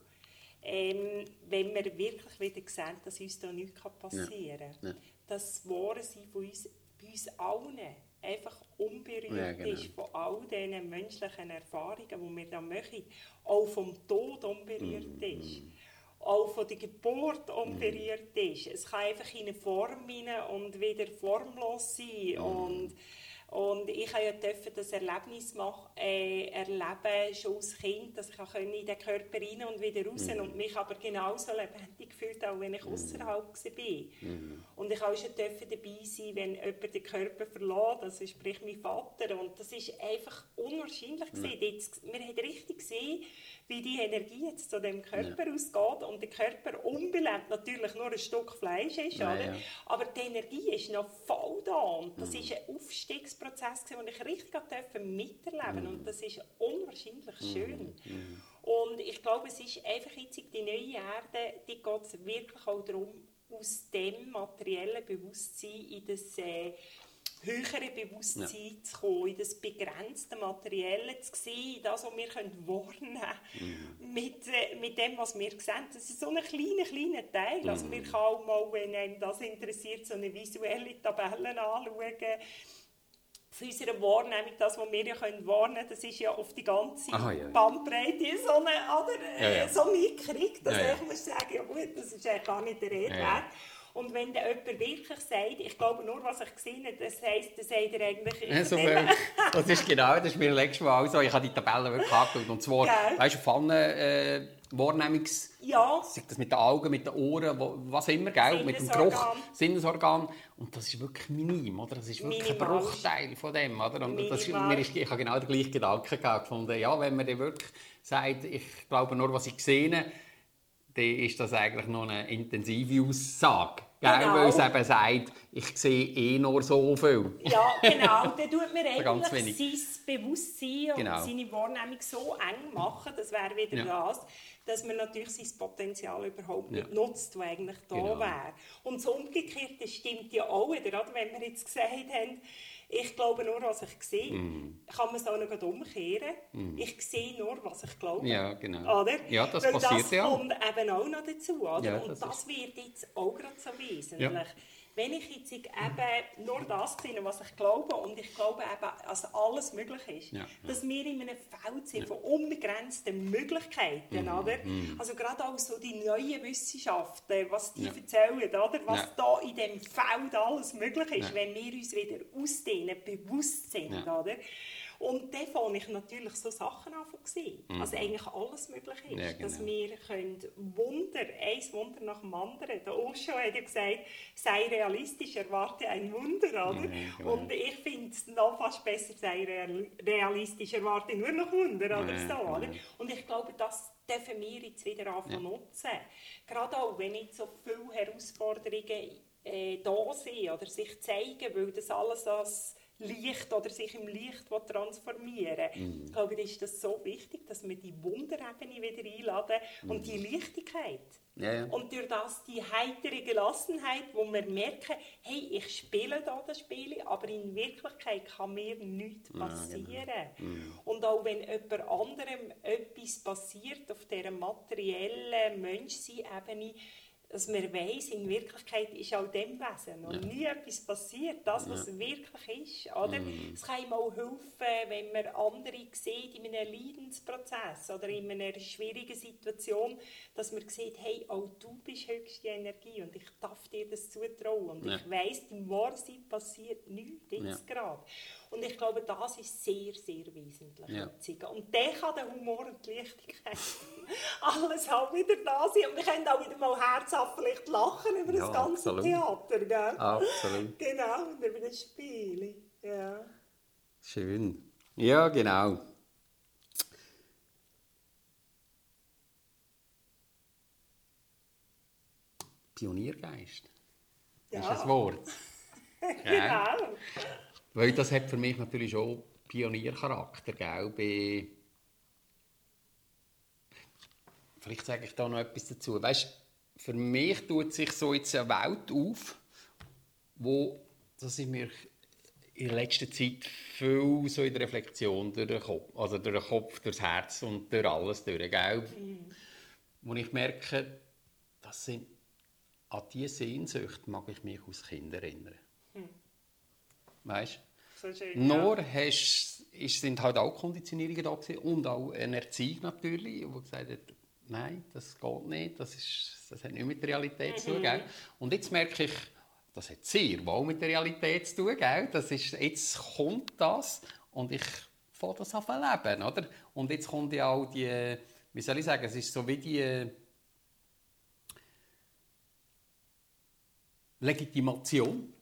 ähm, wenn wir wirklich wieder sehen, dass uns da nichts passieren kann. Ja. Ja. Dass das Wahre sein von uns, bei uns allen einfach unberührt ja, genau. ist von all diesen menschlichen Erfahrungen, die wir da machen. Auch vom Tod unberührt mm, ist. Mm. Auch von der Geburt unberührt mm. ist. Es kann einfach in eine Form hinein und wieder formlos sein. Mm. Und und ich durfte das Erlebnis machen, äh, erleben, schon als Kind, dass ich in den Körper rein und wieder raus mhm. und mich aber genauso lebendig gefühlt, auch wenn ich mhm. außerhalb war. Mhm. Und ich auch schon dabei sein, wenn jemand den Körper verlässt, also sprich mein Vater. Und das war einfach unwahrscheinlich. Mhm. Jetzt, wir haben richtig gesehen, wie die Energie jetzt zu dem Körper ja. ausgeht und der Körper unbelebt natürlich nur ein Stück Fleisch ist, ja, ja. aber die Energie ist noch voll da und das mhm. ist ein Aufstiegsprozess, den ich richtig miterleben mhm. und das ist unwahrscheinlich mhm. schön. Mhm. Und ich glaube, es ist einfach jetzt die neue Erde, die geht wirklich auch darum, aus dem materiellen Bewusstsein in das äh, höhere Bewusstsein ja. zu kommen, in das begrenzte Materielle zu sehen, das, was wir können wahrnehmen können, mhm. mit, äh, mit dem, was wir sehen. Das ist so ein kleiner, kleiner Teil. Mhm. Also man kann auch mal, wenn einem das interessiert, so eine visuelle Tabelle anschauen, von unserer Wahrnehmung, das, was wir ja können wahrnehmen können, das ist ja auf die ganze Aha, ja, ja. Bandbreite so, eine, oder, ja, ja. so mitkriegt, dass ja, ich muss sagen, ja gut, das ist eigentlich gar nicht der Rede wert. Und wenn dann jemand wirklich sagt, ich glaube nur, was ich gesehen habe, das heisst, dann sagt er eigentlich... Ich Ja, so. [laughs] Das ist genau, das ist mir letztes Mal auch so. Ich habe die Tabelle wirklich angeschaut. Und zwar, Gell? weißt du, Pfannen, äh, Wahrnehmungs... Ja, das mit den Augen, mit den Ohren, was immer, gell? mit dem Geruch, Sinnesorgan. Und das ist wirklich minim, oder? Das ist wirklich ein Minimal. Bruchteil von dem, oder? Und das ist, mir ist, ich habe genau den gleichen Gedanken gehabt, gefunden. Ja, wenn man dann wirklich sagt, ich glaube nur, was ich gesehen habe, dann ist das eigentlich noch eine intensive Aussage. Gell? Genau. Weil es eben sagt, ich sehe eh nur so viel. Ja, genau. [laughs] Dann tut man eigentlich sein Bewusstsein und Genau. seine Wahrnehmung so eng machen, das wäre wieder Ja. das, dass man natürlich sein Potenzial überhaupt nicht Ja. nutzt, das eigentlich da Genau. wäre. Und das Umgekehrte stimmt ja auch wieder, oder? wenn wir jetzt gesagt haben, ich glaube nur, was ich sehe, Mhm. kann man es auch noch umkehren. Ich sehe nur, was ich glaube. Ja, genau. Oder? Ja, das Weil passiert das ja. kommt eben auch noch dazu. Oder? Ja, und das das, wird jetzt auch gerade so wesentlich. Ja. Wenn ich jetzt eben nur das sehe, was ich glaube, und ich glaube eben, dass alles möglich ist, Ja, ja. dass wir in einem Feld sind von unbegrenzten Möglichkeiten, Mhm, oder? Also gerade auch so die neuen Wissenschaften, was die Ja. erzählen, oder? Was Ja. da in dem Feld alles möglich ist, Ja. wenn wir uns wieder ausdehnen, bewusst sind, Ja. oder? Und dann fange ich natürlich so Sachen an zu sehen. Also eigentlich alles möglich ist. Mhm. Ja, genau. Dass wir können Wunder, ein Wunder nach dem anderen. Der Osho hat ja gesagt, sei realistisch, erwarte ein Wunder. Oder? Ja, genau. Und ich finde es noch fast besser, sei real- realistisch, erwarte nur noch Wunder. Oder Ja, so, genau. oder? Und ich glaube, das dürfen wir jetzt wieder anfangen nutzen. Gerade auch, wenn jetzt so viele Herausforderungen äh, da sind oder sich zeigen, weil das alles als Licht oder sich im Licht transformieren Mhm. Ich glaube, ist das so wichtig, dass wir die Wunderebene wieder einladen und die Leichtigkeit. Mhm. Ja, ja. Und durch das die heitere Gelassenheit, wo wir merken, hey, ich spiele da das Spiel, aber in Wirklichkeit kann mir nichts genau. passieren. Mhm. Und auch wenn jemand anderem etwas passiert auf dieser materiellen Menschsein-Ebene, dass man weiss, in Wirklichkeit ist auch dem Wesen noch nie etwas passiert, das, was wirklich ist. Oder? Mhm. Es kann ihm auch helfen, wenn man andere sieht in einem Leidensprozess oder in einer schwierigen Situation, dass man sieht, hey, auch du bist höchste Energie und ich darf dir das zutrauen. Und Ja. ich weiss, im Wahrsein passiert nichts jetzt gerade. Und ich glaube, das ist sehr, sehr wesentlich. Ja. Und dann kann der Humor und die Leichtigkeit [laughs] alles auch wieder da sein. Und wir können auch wieder mal herzhaft vielleicht lachen über Ja, das ganze absolut. Theater. Gell? Absolut. [laughs] Genau, und über das Spiel. Ja. Schön. Ja, genau. Pioniergeist. Das ist Ja. ein Wort. [laughs] genau. Weil das hat für mich natürlich schon Pioniercharakter, gell? Bei Vielleicht sage ich da noch etwas dazu. Weißt, für mich tut sich so jetzt eine Welt auf, wo das ist mir in der letzten Zeit viel so in der Reflexion durch den Kopf, also durch den Kopf, durchs Herz und durch alles durch, gell? Wo ich merke, das sind an diese Sehnsucht mag ich mich als Kind erinnern. Weißt So schön. Nur hast, ist, sind halt auch Konditionierungen da gewesen und auch eine Erziehung natürlich, wo gesagt hat, nein, das geht nicht, das, ist, das hat nicht mit der Realität zu tun. Gell? Und jetzt merke ich, das hat sehr wohl mit der Realität zu tun. Gell? Das ist, jetzt kommt das und ich fange das an leben. Oder? Und jetzt kommt ja auch die, wie soll ich sagen, es ist so wie die Legitimation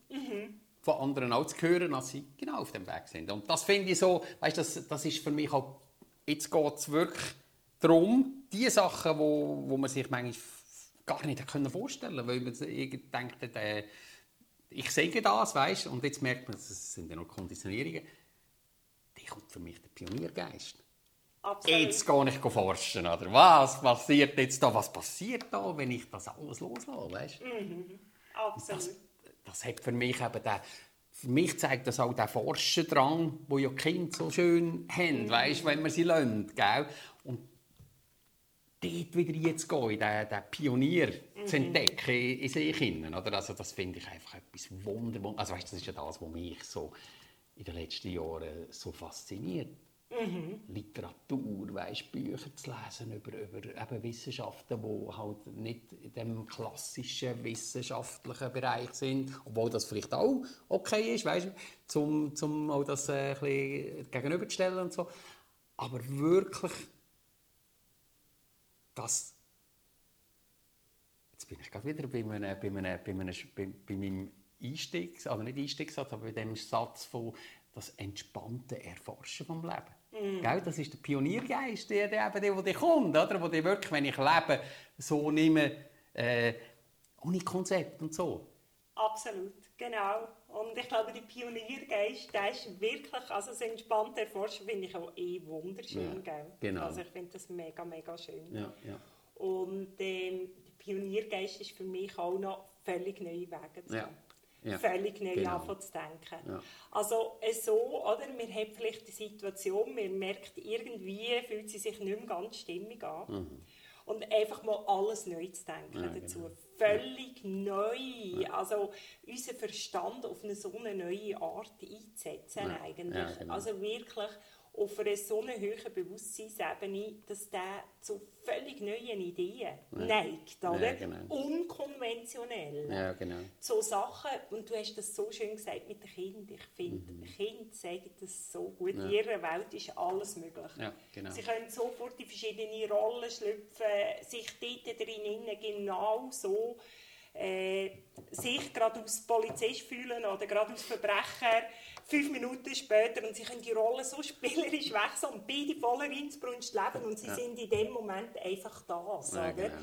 von anderen auch zu hören, dass sie genau auf dem Weg sind. Und das finde ich so, weißt, das, das ist für mich auch, jetzt geht es wirklich darum, die Sachen, wo, wo man sich manchmal gar nicht können vorstellen konnte, weil man irgendwie denkt, äh, ich sage das, weißt, und jetzt merkt man, das sind ja noch Konditionierungen, die kommt für mich der Pioniergeist. Absolut. Jetzt gehe ich forschen, oder? Was passiert jetzt da? Was passiert da, wenn ich das alles loslasse, weißt? Absolut. das, das hat für mich eben den, für mich zeigt das auch den Forschendrang, wo ja die Kinder so schön haben, weißt, wenn man sie lernt, gell? Und dort wieder jetzt gehen, den, den Pionier zu entdecken in, in sich hinein, oder? Also das finde ich einfach etwas wunderbar. Also weißt, das ist ja das, was mich so in den letzten Jahren so fasziniert. Mhm. Literatur, weißt, Bücher zu lesen über, über eben Wissenschaften, die halt nicht in dem klassischen wissenschaftlichen Bereich sind, obwohl das vielleicht auch okay ist, weißt, zum, zum auch das äh, gegenüberzustellen und so. Aber wirklich, das jetzt bin ich gerade wieder bei, einem, bei, einem, bei, einem, bei meinem Einstiegs, also nicht Einstiegssatz, aber bei dem Satz von das entspannte Erforschen vom Leben. Gell? Das ist der Pioniergeist, der, der, der, der, der kommt, oder? Wo der wirklich, wenn ich lebe, so nehme, äh, ohne Konzept und so. Absolut, genau. Und ich glaube, der Pioniergeist, der ist wirklich, also das entspannte Erforschen finde ich auch eh wunderschön, ja, Genau. Also ich finde das mega, mega schön. Ja, ja. Und ähm, der Pioniergeist ist für mich auch noch völlig neue Wege zu ja ja. völlig neu genau. anfangen zu denken. Ja. Also äh, so, oder, man hat vielleicht die Situation, man merkt, irgendwie fühlt sie sich nicht mehr ganz stimmig an. Mhm. Und einfach mal alles neu zu denken ja, dazu. Genau. Völlig neu. Also unseren Verstand auf eine so eine neue Art einzusetzen eigentlich. Genau. Also wirklich auf einer so einer hohen Bewusstseinsebene, dass der zu völlig neuen Ideen ja. neigt, oder? Ja, genau. Unkonventionell. Ja, genau. So Sachen, und du hast das so schön gesagt mit den Kindern, ich finde, mhm. Kinder sagen das so gut, ja. in ihrer Welt ist alles möglich. Genau. Sie können sofort in verschiedene Rollen schlüpfen, sich dort drinnen genau so äh, sich gerade als Polizist fühlen oder gerade als Verbrecher fünf Minuten später und sie können die Rolle so spielerisch wechseln und beide voller Innsbrunst leben und sie ja. sind in dem Moment einfach da. Ja, genau.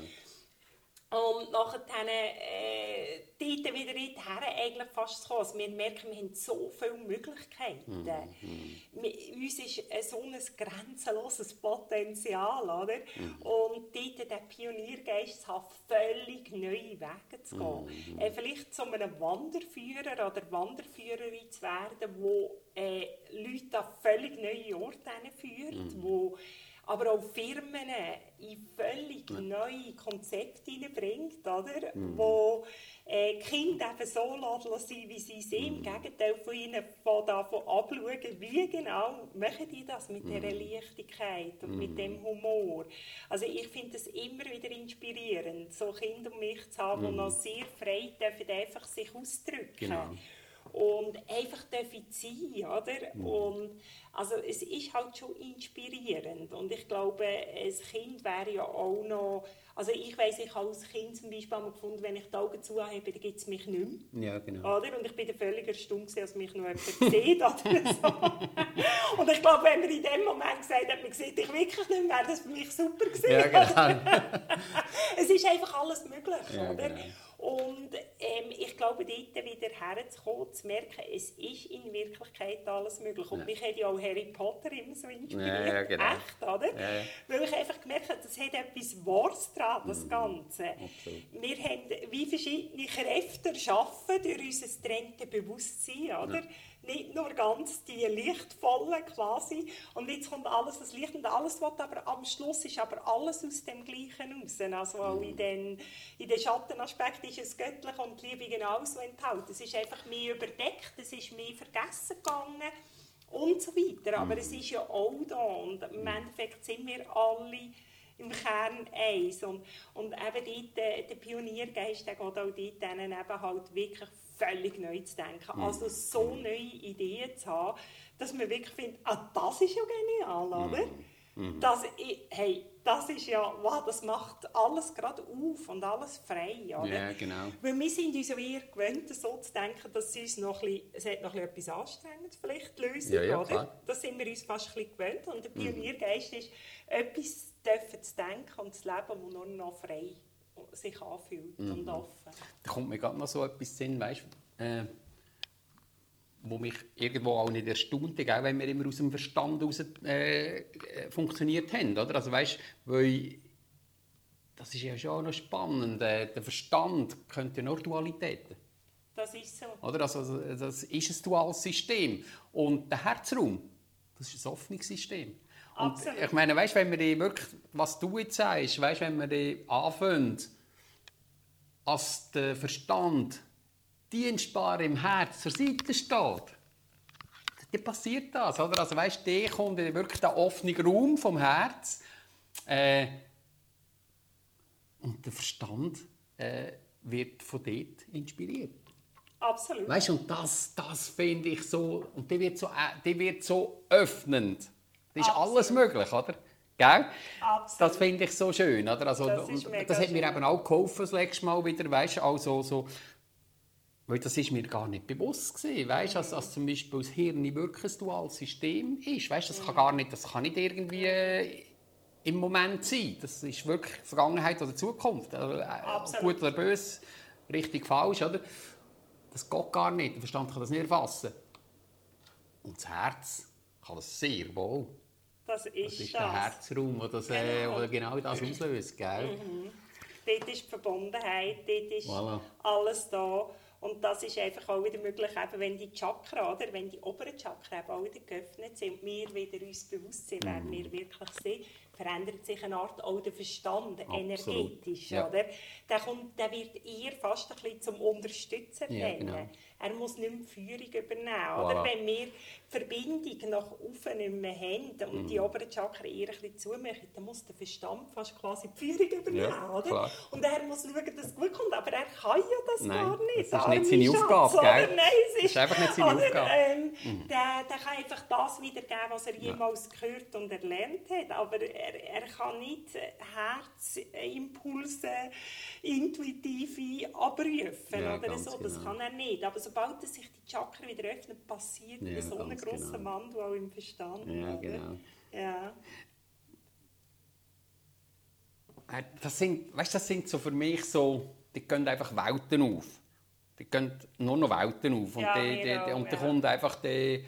Und nachher äh, dort wieder her eigentlich fast zu kommen. Also wir merken, wir haben so viele Möglichkeiten. Mhm. Wir, uns ist ein so ein grenzenloses Potenzial. Oder? Mhm. Und dort der Pioniergeist hat völlig neue Wege zu gehen. Mhm. Äh, vielleicht zu einem Wanderführer oder Wanderführerin zu werden, wo äh, Leute an völlig neue Orte führt, mhm. wo aber auch Firmen in völlig ja. neue Konzepte hineinbringt, oder? Mhm. wo äh, Kinder eben so lassen, wie sie sind. Mhm. Im Gegenteil von ihnen von davon abschauen, wie genau machen die das mit mhm. dieser Leichtigkeit und mhm. mit dem Humor. Also ich finde es immer wieder inspirierend, so Kinder um mich zu haben, die mhm. noch sehr frei dürfen, einfach sich ausdrücken. Genau und einfach dürfen sein, oder? Mhm. Und also es ist halt schon inspirierend und ich glaube, ein Kind wäre ja auch noch, also ich weiß ich habe als Kind zum Beispiel einmal gefunden, wenn ich die Augen zu habe, dann gibt es mich nicht mehr. Ja, genau. Oder? Und ich bin völlig erstaunt, als mich noch jemand sieht oder so. [laughs] und ich glaube, wenn man in dem Moment gesagt hat, man sieht dich wirklich nicht mehr, wäre das für mich super gewesen. Ja, genau. [laughs] es ist einfach alles möglich, ja, oder? Genau. Und ähm, ich glaube, dort wieder herzukommen, zu merken, es ist in Wirklichkeit alles möglich. Und ja. mich hat ja auch Harry Potter immer so inspiriert. Ja, ja, genau. Echt, oder? Weil ich einfach gemerkt habe, das hat etwas Wahres dran, das mhm. Ganze. Okay. Wir haben wie verschiedene Kräfte erschaffen durch unser getrennte Bewusstsein, oder? Nicht nur ganz die lichtvollen quasi. Und jetzt kommt alles das Licht und alles was aber am Schluss ist aber alles aus dem Gleichen raus. Also auch in den, in den Schattenaspekt ist es göttlich und die Liebe genauso enthalten es ist einfach mehr überdeckt es ist mehr vergessen gegangen und so weiter. Aber es ist ja auch da und im Endeffekt sind wir alle im Kern eins. Und, und eben dort, der, der Pioniergeist, der geht auch dort eben halt wirklich völlig neu zu denken. Mhm. Also so neue Ideen zu haben, dass man wirklich findet, ah, das ist ja genial, oder? Mhm. Das, hey, das ist ja, wow, das macht alles gerade auf und alles frei, oder? Ja, genau. Weil wir sind uns ja eher gewöhnt, so zu denken, dass es uns noch ein bisschen, es hat noch etwas anstrengend vielleicht, die Lösung, ja, ja, oder? Klar. Das sind wir uns fast ein bisschen gewöhnt und der mhm. Pioniergeist ist, etwas dürfen zu denken und zu leben, das nur noch frei sich anfühlt mhm. und offen. Da kommt mir gerade noch so etwas Sinn, weißt, äh, wo mich irgendwo auch nicht erstaunt, auch wenn wir immer aus dem Verstand heraus äh, funktioniert haben, oder? Also weißt, weil das ist ja schon noch spannend. Äh, der Verstand könnte ja nur Dualitäten. Das ist so. Oder? Also, das ist ein duales System. Und der Herzraum, das ist ein offenes System. Und Absolut. ich meine, weißt, wenn wir wirklich, was du jetzt sagst, weißt, wenn wir anfangen, als der Verstand dienstbar im Herz zur Seite steht, dann passiert das, oder? Also weißt, der kommt in wirklich der offene Raum vom Herz äh, und der Verstand äh, wird von dort inspiriert. Absolut. Weißt und das, das finde ich so, und die wird so, äh, die wird so öffnend. Das ist Absolut. alles möglich, oder? Gell? Absolut. Das finde ich so schön, oder? Also, Das das hat mir schön. eben auch geholfen, das letzte Mal wieder, weißt also so, weil das ist mir gar nicht bewusst gewesen, weißt, dass, dass zum Beispiel das Hirn wirklich ein duales System ist, weißt, das kann gar nicht, das kann nicht irgendwie äh, im Moment sein, das ist wirklich Vergangenheit oder Zukunft, also, äh, Absolut. gut oder böse, richtig, falsch, oder? Das geht gar nicht, der Verstand kann das nicht erfassen. Und das Herz kann das sehr wohl. Das ist Das ist der Herzraum, der das, äh, Genau. der genau das auslöst, gell? Dort ist die Verbundenheit, dort ist Voilà. alles da. Und das ist einfach auch wieder möglich, eben wenn die Chakra, oder, wenn die oberen Chakra eben auch wieder geöffnet sind und wir wieder uns bewusst sind, wer Mhm. wir wirklich sind, verändert sich eine Art auch der Verstand energetisch. Ja. Oder? Der, kommt, der wird eher fast ein bisschen zum Unterstützen Ja, genau. Er muss nicht mehr Führung übernehmen. Oder? Voilà. Wenn wir Verbindung nach oben nicht mehr haben und die Mhm. oberen Chakra eher ein bisschen zumachen, dann muss der Verstand fast quasi die Führung übernehmen. Ja, oder? klar. Und er muss schauen, dass es gut kommt, aber er kann ja das Nein, gar nicht. das ist nicht seine Schatz, Aufgabe, oder? gell? Nein, es Das ist einfach nicht seine oder, Aufgabe. Ähm, der, der kann einfach das wiedergeben, was er jemals gehört und erlernt hat, aber er, er kann nicht Herzimpulse, intuitive abrufen Ja, oder so. Das genau. kann er nicht. Aber sobald er sich die Chakra wieder öffnet, passiert Ja, so ein grosser genau. Wandel auch im Verstand. Ja, oder? genau. Ja. Äh, Das sind, weißt, das sind so für mich so, die gehen einfach Welten auf. Die gehen nur noch Welten auf. Und, Ja, die, die, auch, und da ja. kommt einfach die,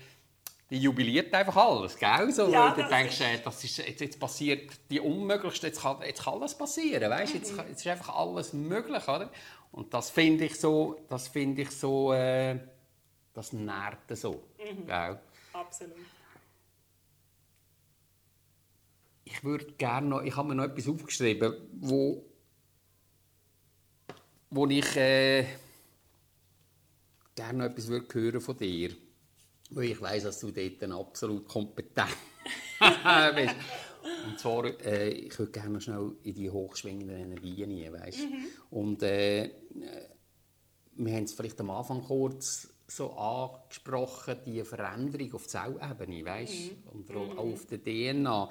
die jubiliert einfach alles, gell? So, Ja, weil du das denkst, ist- äh, das ist, jetzt, jetzt passiert die Unmöglichste, jetzt kann, jetzt kann alles passieren, weißt? Jetzt, Mhm. jetzt ist einfach alles möglich, oder? Und das finde ich so, das finde ich so, äh, das nährt so, Mhm. gell? Absolut. Ich würde gerne noch, ich habe mir noch etwas aufgeschrieben, wo, wo ich äh, gerne noch etwas würde hören von dir. Weil ich weiß, dass du dort absolut kompetent [laughs] bist. Und zwar, äh, ich würde gerne noch schnell in die hochschwingenden Energien rein, weißt? Und äh, wir haben es vielleicht am Anfang kurz so angesprochen, die Veränderung auf Zellebene, weißt? Und auch auch auf der DNA.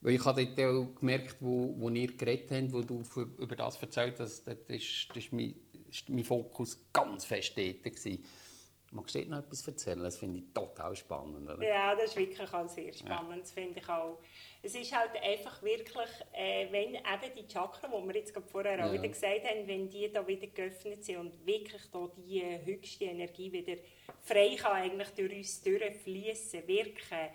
Weil ich habe dort auch gemerkt, wo, wo ihr geredet habt, wo du für, über das erzählt hast, das ist, das ist mein, ist mein Fokus ganz fest dort. Gewesen. Magst du dort noch etwas erzählen? Das finde ich total spannend. Oder? Ja, das ist wirklich auch sehr spannend, das finde ich auch. Es ist halt einfach wirklich, äh, wenn eben die Chakren, die wir jetzt vorher auch Ja. wieder gesagt haben, wenn die da wieder geöffnet sind und wirklich da die äh, höchste Energie wieder frei kann eigentlich durch uns durchfließen, wirken,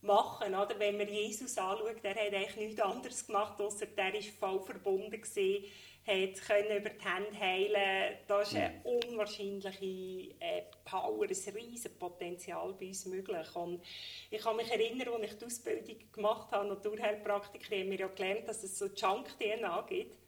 machen. Oder? Wenn man Jesus anschaut, der hat eigentlich nichts anderes gemacht, außer der war voll verbunden gewesen, hat können über die Hände heilen. Da ist eine unwahrscheinliche äh, Power, ein riesiges Potenzial bei uns möglich. Und ich kann mich erinnern, als ich die Ausbildung gemacht habe, Naturheilpraktiker, haben wir ja gelernt, dass es so Junk-DNA gibt.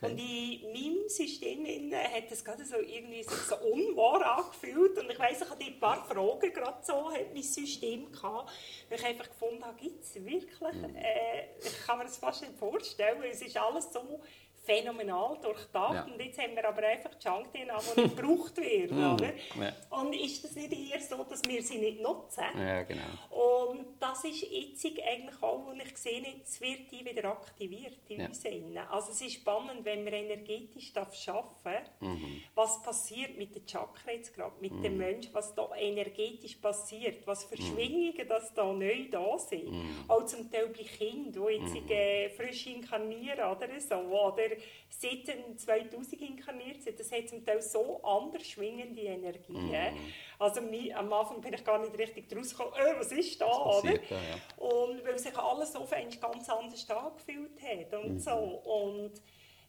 Und in meinem System hat es gerade so irgendwie so, so unwahr angefühlt. Und ich weiss, ich hatte ein paar Fragen gerade so, hat mein System gehabt, weil ich einfach gefunden habe, gibt es wirklich? Äh, ich kann mir das fast nicht vorstellen. Es ist alles so phänomenal durchdacht. Ja. Und jetzt haben wir aber einfach Junk-DNA, die nicht [laughs] gebraucht wird. oder? ja. Und ist das nicht eher so, dass wir sie nicht nutzen? Ja, genau. Und das ist jetzt eigentlich auch, und ich sehe, jetzt wird die wieder aktiviert in Ja. uns innen. Also es ist spannend, wenn wir energetisch das schaffen, Mhm. was passiert mit den Chakren jetzt gerade, mit dem Menschen, was da energetisch passiert, was für Mhm. Schwingungen das da neu da sind. Auch zum Teil bei Kindern, die jetzt Mhm. äh, frisch inkarnieren oder so, oder seit dem 2000 inkarniert sind, das hat zum Teil so anders schwingende Energien. Mhm. Also am Anfang bin ich gar nicht richtig draus gekommen, äh, was ist da, Was oder? passiert da, ja. Und weil sich alles auf einmal ganz anders angefühlt hat und Mhm. so. Und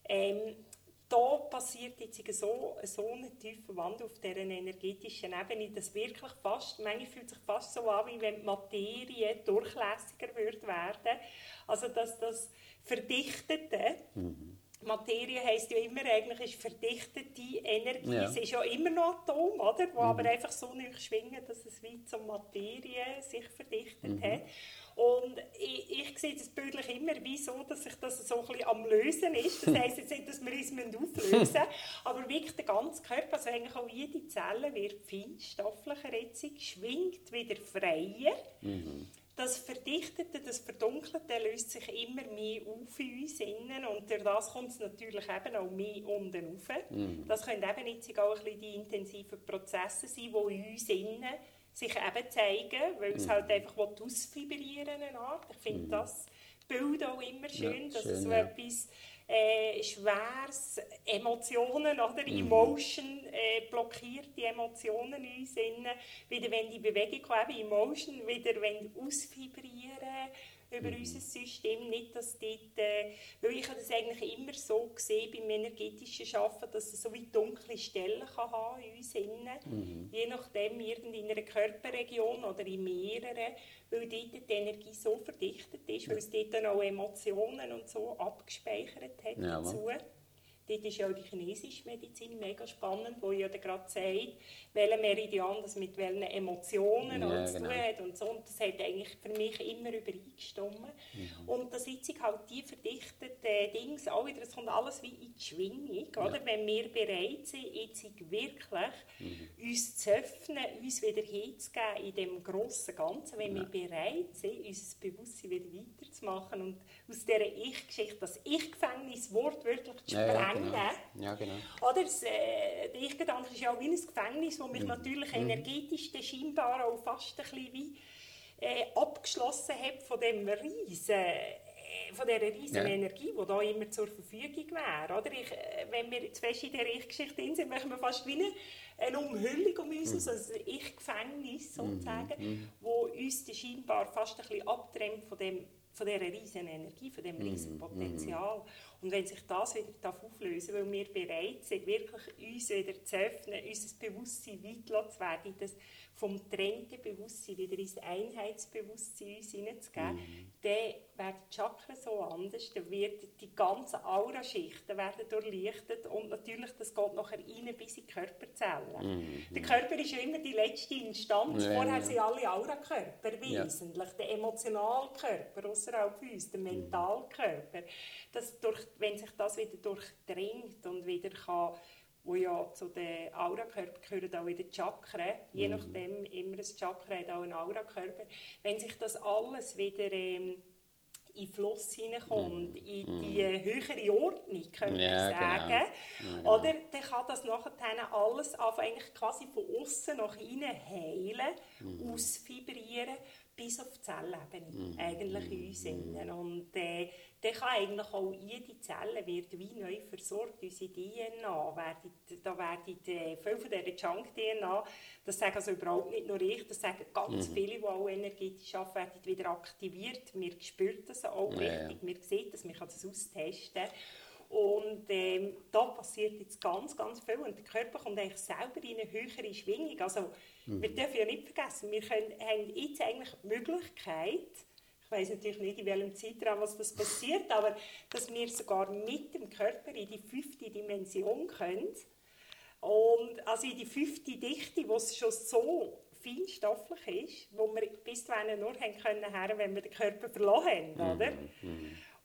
ähm, da passiert jetzt so, so ein tiefer Wandel auf dieser energetischen Ebene, dass wirklich fast, manchmal fühlt sich fast so an, wie wenn die Materie durchlässiger wird werden. Also dass das Verdichtete Materie heisst ja immer, eigentlich ist verdichtete Energie. Ja. Es ist ja immer noch Atom, oder? Mhm. Wo aber einfach so nicht schwingen, dass es wie zur Materie sich verdichtet Mhm. hat. Und ich, ich sehe das bildlich immer wie so, dass sich das so ein bisschen am Lösen ist. Das heisst jetzt nicht, dass wir uns auflösen [laughs] müssen, aber wirklich der ganze Körper, also eigentlich auch jede Zelle wird feinstofflicher jetzt, schwingt wieder freier. Das Verdichtete, das Verdunkelte löst sich immer mehr auf in uns innen und durch das kommt es natürlich eben auch mehr unten rauf. Das können eben jetzt auch ein bisschen die intensiven Prozesse sein, die in uns innen sich eben zeigen, weil es halt einfach ausfibrieren eine Art. Ich finde das Bild auch immer schön, Ja, dass schön, es so ja. etwas äh, Schweres, Emotionen oder Mhm. Emotion, äh, blockierte Emotionen in uns wieder wenn die Bewegung kommt, eben Emotion, wieder wenn ausfibrieren über Mhm. unser System, nicht, dass dort, äh, weil ich habe das eigentlich immer so gesehen beim energetischen Arbeiten, dass es so wie dunkle Stellen kann haben in uns innen, Mhm. je nachdem in einer Körperregion oder in mehreren, weil dort die Energie so verdichtet ist, weil es dort dann auch Emotionen und so abgespeichert hat Ja, dazu. Dort ist ja auch die chinesische Medizin mega spannend, wo ja gerade sagt, welcher Meridian das mit welchen Emotionen Ja, zu tun genau. hat und so. Und das hat eigentlich für mich immer übereingestimmt. Mhm. Und das jetzt sind halt die verdichteten Dings auch wieder, es kommt alles wie in die Schwingung, oder? Wenn wir bereit sind, jetzt wirklich Mhm. uns zu öffnen, uns wieder hinzugeben in dem grossen Ganzen, wenn wir bereit sind, unser Bewusstsein wieder weiterzumachen und aus dieser Ich-Geschichte, das Ich-Gefängnis wortwörtlich zu Ja, sprengen, genau. Ja, genau. oder? Das, äh, der Ich-Gedanke ist ja auch wie ein Gefängnis, wo mich natürlich energetisch dann scheinbar auch fast ein bisschen wie äh, abgeschlossen hat von dem riesen, äh, von dieser riesen Ja. Energie, die da immer zur Verfügung wäre. Oder? Ich, äh, wenn wir zu fest in der Ich-Geschichte sind, machen wir fast wie eine, eine Umhüllung um uns, also ein Ich-Gefängnis sozusagen, wo uns scheinbar fast ein bisschen abtrennt von dem von dieser riesen Energie, von diesem riesen Potenzial. Und wenn sich das wieder darf auflösen weil wir bereit sind, wirklich uns wieder zu öffnen, unser Bewusstsein weit zu werden, das vom trennten Bewusstsein wieder ins Einheitsbewusstsein uns hineinzugeben, dann werden die Chakren so anders, dann wird die ganzen Auraschichten werden durchlichtet und natürlich, das geht nachher rein bis in die Körperzellen. Der Körper ist ja immer die letzte Instanz, Ja, vorher ja. sind alle Aurakörper Ja. wesentlich, der Emotionalkörper außerhalb uns, der Mentalkörper, das durch, wenn sich das wieder durchdringt und wieder kann, wo ja zu den Aurakörpern gehören auch wieder Chakren, je nachdem immer ein Chakra hat auch einen Aurakörper, wenn sich das alles wieder ähm, in den Fluss hineinkommt, in die höhere Ordnung, könnte Ja, ich genau. sagen, genau. oder dann kann das nachher alles eigentlich quasi von außen nach innen heilen, Mhm. ausfibrieren, bis auf die Zellebene, Mhm. eigentlich in uns innen. Und äh, dann kann eigentlich auch jede Zelle wird wie neu versorgt, unsere DNA, werden, da werden äh, viel von dieser Junk-DNA, das sagen also überhaupt nicht nur ich, das sagen ganz Mhm. viele, die auch energetisch arbeiten, werden wieder aktiviert. Wir spüren das auch Ja, richtig, wir sehen das, man kann das austesten. Und ähm, da passiert jetzt ganz, ganz viel und der Körper kommt eigentlich selber in eine höhere Schwingung. Also wir dürfen ja nicht vergessen, wir können, haben jetzt eigentlich die Möglichkeit, ich weiß natürlich nicht, in welchem Zeitraum was das passiert, aber dass wir sogar mit dem Körper in die fünfte Dimension können. Und also in die fünfte Dichte, wo es schon so feinstofflich ist, wo wir bis dahin nur haben können, wenn wir den Körper verloren haben, oder?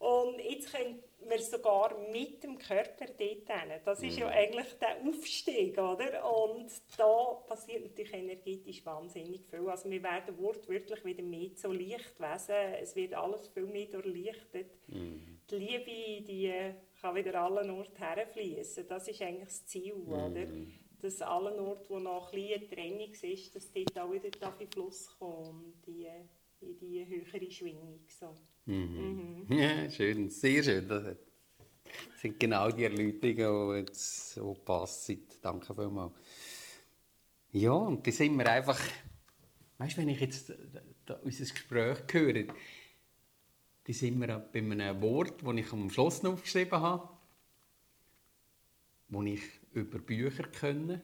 Und jetzt können wir sogar mit dem Körper dort hin. Das ist ja eigentlich der Aufstieg, oder? Und da passiert natürlich energetisch wahnsinnig viel. Also wir werden wortwörtlich wieder mehr zu Lichtwesen. Es wird alles viel mehr durchlichtet. Die Liebe, die kann wieder allen Orten herfließen. Das ist eigentlich das Ziel, oder? Dass allen Orten, wo noch ein bisschen Trennung ist, dass dort auch wieder in Fluss kommen, die, in die höhere Schwingung. So. Ja, [laughs] schön, sehr schön. Das sind genau die Erläuterungen, die jetzt so passen. Danke vielmals. Ja, und da sind wir einfach, weißt du, wenn ich jetzt da, unser Gespräch höre, da sind wir bei einem Wort, das ich am Schluss noch aufgeschrieben habe, das ich über Bücher kenne,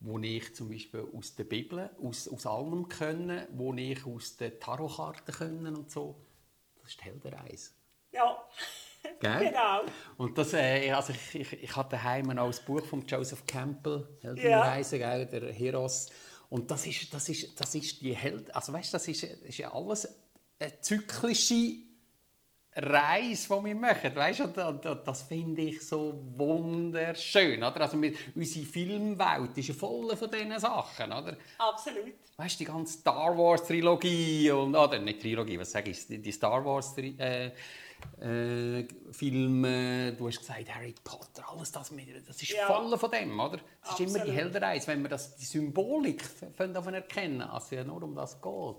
wo ich zum Beispiel aus der Bibel, aus, aus allem kenne, wo ich aus den Tarotkarten kenne und so. Das ist die Heldenreise. Ja, Gell? [laughs] Genau. Und das, äh, also ich, ich, ich hatte daheim auch das Buch von Joseph Campbell, Heldenreise, ja. der Heros. Und das ist, das ist, das ist die Held, also weißt, das ist, ist ja alles eine zyklische Reise, die wir machen. Weißt, und, und, und das finde ich so wunderschön. Oder? Also wir, unsere Filmwelt ist ja voll von diesen Sachen. Oder? Absolut. Weißt du, die ganze Star Wars-Trilogie, oder nicht Trilogie, was sage ich, die Star Wars-Trilogie. Äh, äh, Filme, du hast gesagt Harry Potter, alles das, das ist ja. voll von dem, oder? Es ist immer die Heldenreise, wenn wir das, die Symbolik davon erkennen, als es ja nur um das geht.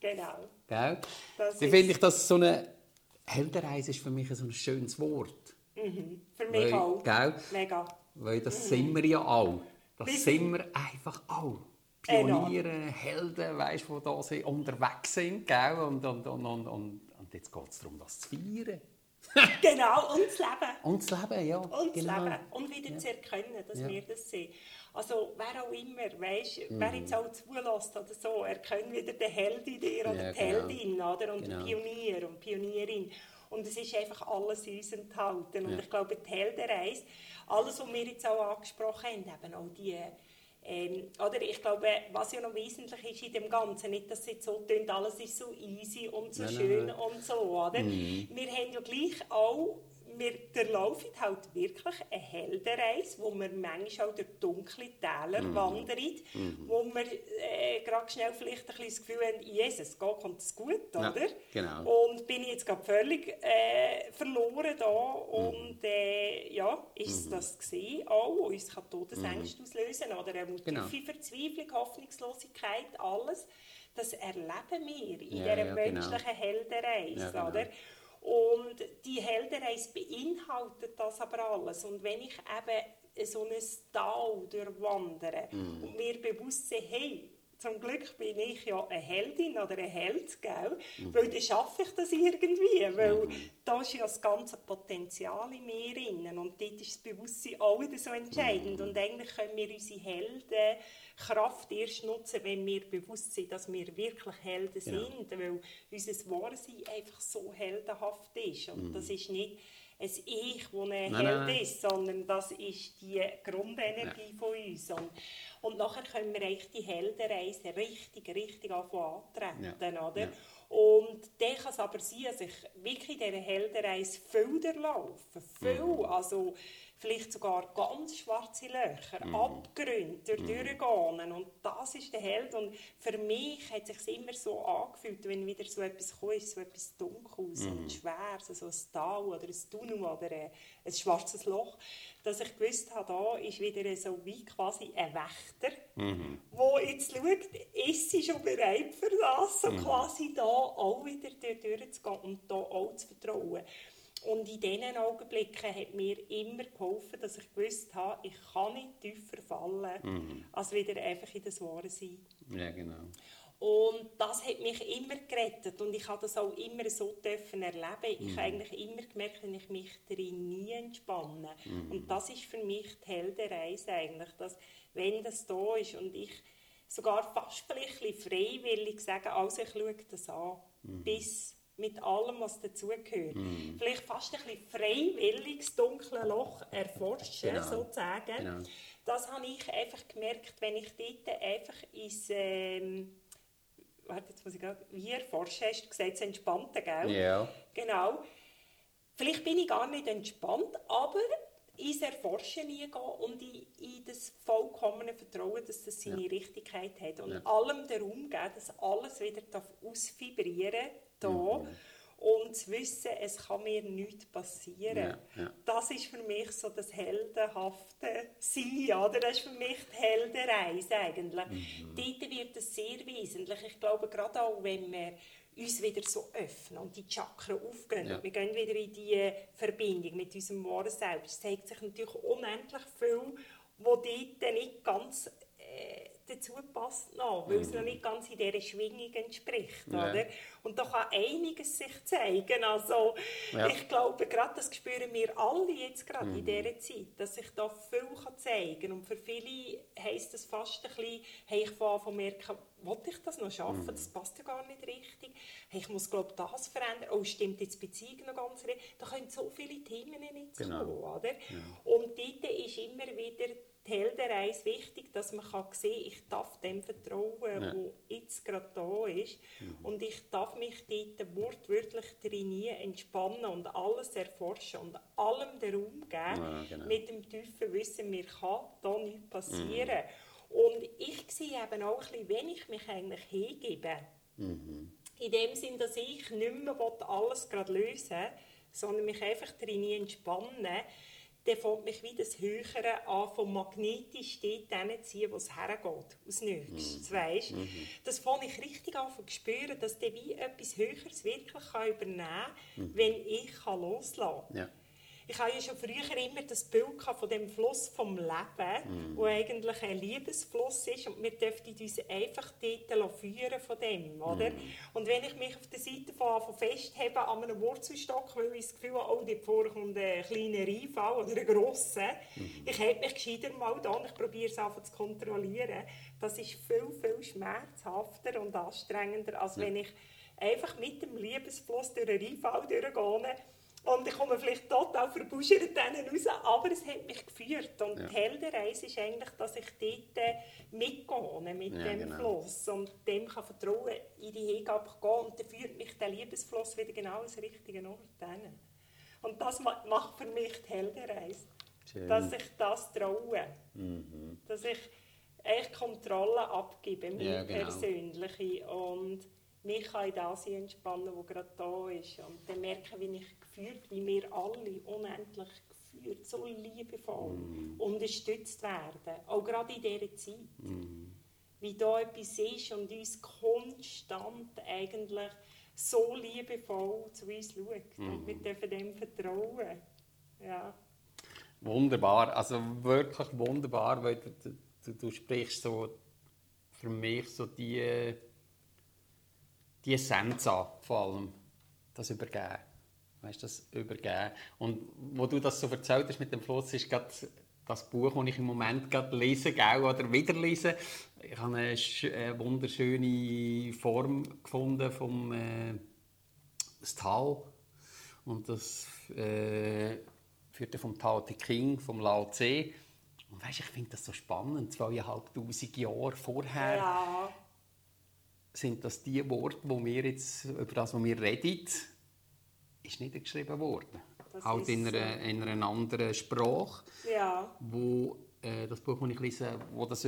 Genau. Gell? Das Dann finde ich, dass so eine Heldenreise ist für mich so ein schönes Wort. Mhm. Für mich Weil, auch. Gell? Mega. Weil das mhm. sind wir ja auch. Das wir sind wir einfach auch. Pioniere, Helden, weißt, die da sind, unterwegs sind, gell? Und, und, und, und, und jetzt geht es darum, das zu feiern. [laughs] genau, und zu leben. Und zu leben, ja. Und genau. zu leben. Und wieder ja. zu erkennen, dass ja. wir das sehen. Also, wer auch immer, weißt, mhm. wer jetzt auch zulässt oder so, erkennt wieder den Held in dir oder ja, die genau. Heldin oder? und genau. den Pionier und Pionierin. Und es ist einfach alles in uns enthalten. Und ich glaube, die Heldenreise, alles, was wir jetzt auch angesprochen haben, eben auch die ähm, oder ich glaube, was ja noch wesentlich ist in dem Ganzen, nicht, dass es jetzt so tönt, alles ist so easy und so nein, schön nein. und so, oder? Mhm. Wir haben ja gleich auch wir durchlaufen halt wirklich eine Heldenreise, wo man manchmal auch durch dunkle Täler mhm. wandert, mhm. wo wir äh, gerade schnell vielleicht ein bisschen das Gefühl haben, Jesus, geht kommt es gut, oder? Ja, genau. Und bin ich jetzt gerade völlig äh, verloren da und mhm. äh, ja, ist mhm. das gesehen auch, wo uns kann Todesängste mhm. auslösen oder eine genau. tiefe Verzweiflung, Hoffnungslosigkeit, alles. Das erleben wir in ja, dieser ja, genau. menschlichen genau. Heldenreise, ja, genau. oder? Und die Heldenreise beinhaltet das aber alles. Und wenn ich eben so ein Tal durchwandere mm. und mir bewusst sehe, hey, zum Glück bin ich ja eine Heldin oder ein Held, gell? Mhm. weil dann schaffe ich das irgendwie, weil mhm. da ist ja das ganze Potenzial in mir drin und dort ist das Bewusstsein auch wieder so entscheidend mhm. und eigentlich können wir unsere Heldenkraft erst nutzen, wenn wir bewusst sind, dass wir wirklich Helden ja. sind, weil unser Wahrsinn einfach so heldenhaft ist und das mhm. ist nicht ein Ich, das ein nein, Held nein. ist, sondern das ist die Grundenergie ja. von uns. Und, und nachher können wir eigentlich die Heldenreise richtig, richtig antreten, ja. oder? Ja. Und dann kann es aber sein, dass ich wirklich in dieser Heldenreise viel durchlaufe, viel, mhm. also vielleicht sogar ganz schwarze Löcher, mhm. Abgründe mhm. durchgehen. Und das ist der Held. Und für mich hat es sich immer so angefühlt, wenn wieder so etwas kommt, so etwas Dunkles mhm. und Schweres, so ein Tal oder ein Tunnel oder ein, ein schwarzes Loch, dass ich gewusst habe, da ist wieder so wie quasi ein Wächter, mhm. wo jetzt schaut, ist sie schon bereit für das, so mhm. quasi da auch wieder durchzugehen und da auch zu vertrauen. Und in diesen Augenblicken hat mir immer geholfen, dass ich gewusst habe, ich kann nicht tiefer fallen, mhm. als wieder einfach in das Wahre sein. Ja, genau. Und das hat mich immer gerettet und ich habe das auch immer so dürfen erleben. Ich mhm. habe eigentlich immer gemerkt, wenn ich mich darin nie entspanne. Mhm. Und das ist für mich die Heldenreise eigentlich, dass wenn das da ist und ich sogar fast vielleicht freiwillig sage, also ich schaue das an, mhm. bis mit allem, was dazugehört. Mm. Vielleicht fast ein bisschen freiwillig das dunkle Loch erforschen, genau. sozusagen. Genau. Das habe ich einfach gemerkt, wenn ich dort einfach ins... Ähm, warte, jetzt muss ich gerade... Wie erforschen, hast du gesagt, das Entspannte, gell? Ja. Genau. Vielleicht bin ich gar nicht entspannt, aber ins Erforschen gehen und in, in, das vollkommene Vertrauen, dass das seine ja. Richtigkeit hat. Und ja. allem darum geben, dass alles wieder ausfibrieren darf da. Mhm. Und zu wissen, es kann mir nichts passieren. Ja, ja. Das ist für mich so das heldenhafte Sein, oder? Das ist für mich die Heldenreise eigentlich. Mhm. Dort wird es sehr wesentlich. Ich glaube, gerade auch, wenn wir uns wieder so öffnen und die Chakren aufgehen ja. wir gehen wieder in die Verbindung mit unserem wahren Selbst. Es zeigt sich natürlich unendlich viel, wo dort nicht ganz äh, dazu passt noch, weil es noch mhm. nicht ganz in dieser Schwingung entspricht. Ja. Oder? Und da kann einiges sich zeigen. Also, ja. Ich glaube, gerade das spüren wir alle jetzt gerade mhm. in dieser Zeit, dass sich da viel kann zeigen kann. Und für viele heisst das fast ein bisschen, hey, ich fange an merken, wollte ich das noch schaffen? Mhm. Das passt ja gar nicht richtig. Hey, ich muss, glaube das verändern. Oh, stimmt jetzt die Beziehung noch ganz richtig? Da können so viele Themen nicht genau. kommen, oder? Ja. Und dort ist immer wieder die Heldenreise wichtig, dass man kann sehen ich darf dem vertrauen, ja. wo jetzt gerade da ist. Mhm. Und ich darf mich dort wortwörtlich trainieren, entspannen und alles erforschen und allem den Raum geben, ja, genau. mit dem tiefen Wissen, mir kann da nichts passieren. Mhm. Und ich sehe eben auch ein bisschen, wenn ich mich eigentlich hingebe, mhm. in dem Sinn, dass ich nicht mehr alles gerade lösen will, sondern mich einfach trainieren, entspannen, dann fängt mich wie das Höhere an, vom magnetisch dort hinziehen, wo es hergeht, aus nichts, mhm. weißt? Mhm. Das fange ich richtig an zu spüren, dass der wie etwas Höheres wirklich kann übernehmen kann, mhm. wenn ich loslassen kann. Ja. Ich habe ja schon früher immer das Bild von dem Fluss vom Leben, mm. wo eigentlich ein Liebesfluss ist und wir dürfen uns einfach dort führen von dem, oder? Mm. Und wenn ich mich auf der Seite von, von festhebe an einem Wurzelstock, weil ich das Gefühl habe, oh, dort vorne kommt ein kleiner Reifall oder ein grosser, mm. ich halte mich gescheiter mal da und ich probiere es einfach zu kontrollieren. Das ist viel, viel schmerzhafter und anstrengender, als wenn ich einfach mit dem Liebesfluss durch einen Reifall durchgehe und ich komme vielleicht total verbuschert denen raus, aber es hat mich geführt. Und ja. die Heldenreise ist eigentlich, dass ich dort äh, mitgehe mit ja, dem genau. Fluss und dem kann vertrauen, in die Hingabe gehen und dann führt mich der Liebesfluss wieder genau ans richtige Ort hin. Und das macht für mich die Heldenreise. Schön. Dass ich das traue. Mhm. Dass ich echt Kontrolle abgebe, mir ja, genau. persönliche. Und mich kann in das entspannen, was gerade da ist. Und dann merke ich, wie ich wie wir alle unendlich geführt, so liebevoll mm. unterstützt werden. Auch gerade in dieser Zeit. Mm. Wie da etwas ist und uns konstant eigentlich so liebevoll zu uns schaut. Mm. Und wir dürfen dem vertrauen. Ja. Wunderbar, also wirklich wunderbar, weil du, du, du sprichst so für mich so die die Essenz an, vor allem das Übergeben. Weißt, das Übergeben. Und wo du das so erzählt hast mit dem Fluss, ist gerade das Buch, das ich im Moment gerade lese gell, oder wieder lese. Ich habe eine, eine wunderschöne Form gefunden vom äh, das Tao. Und das äh, führte vom Tao Te King, vom Lao Tse. Und weißt, ich finde das so spannend, zweieinhalbtausend Jahre vorher. Ja sind das die Worte, wo wir jetzt, über das wir reden, ist niedergeschrieben worden. Das halt in einer, in einer anderen Sprache. Ja. Wo, äh, das Buch, das ich lese, wo das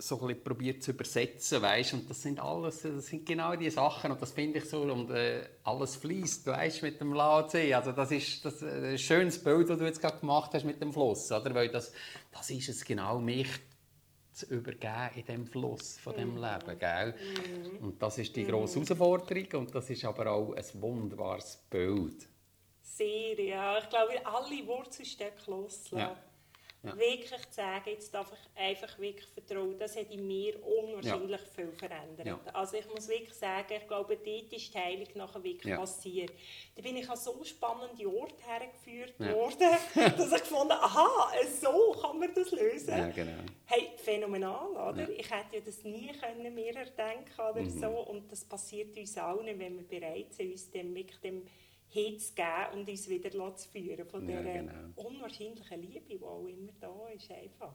so ein probiert zu übersetzen, weißt? und das sind alles, das sind genau die Sachen und das finde ich so und äh, alles fließt, weißt, mit dem Lao Tse. Also das ist das äh, ein schönes Bild, das du jetzt gerade gemacht hast mit dem Fluss, oder? Weil das, das ist es genau mich zu übergeben in dem Fluss von dem mhm. Leben, gell? Mhm. Und das ist die grosse mhm. Herausforderung und das ist aber auch ein wunderbares Bild. Sehr, ja. Ich glaube, alle Wurzelstöcke loslassen. Ja. Ja. Wirklich zu sagen, jetzt darf ich einfach wirklich vertrauen, das hat in mir unwahrscheinlich ja. viel verändert. Ja. Also ich muss wirklich sagen, ich glaube, dort ist die Heilung nachher wirklich passiert. Da bin ich an so spannende Orte hergeführt worden, [laughs] dass ich gefunden aha, so kann man das lösen. Genau. Hey, phänomenal, oder? Ich hätte ja das nie können mir erdenken oder mhm. so und das passiert uns allen, wenn wir bereit sind, uns dem, wirklich dem hinzugeben und uns wieder zu führen von ja, dieser genau. unwahrscheinlichen Liebe, die auch immer da ist, einfach.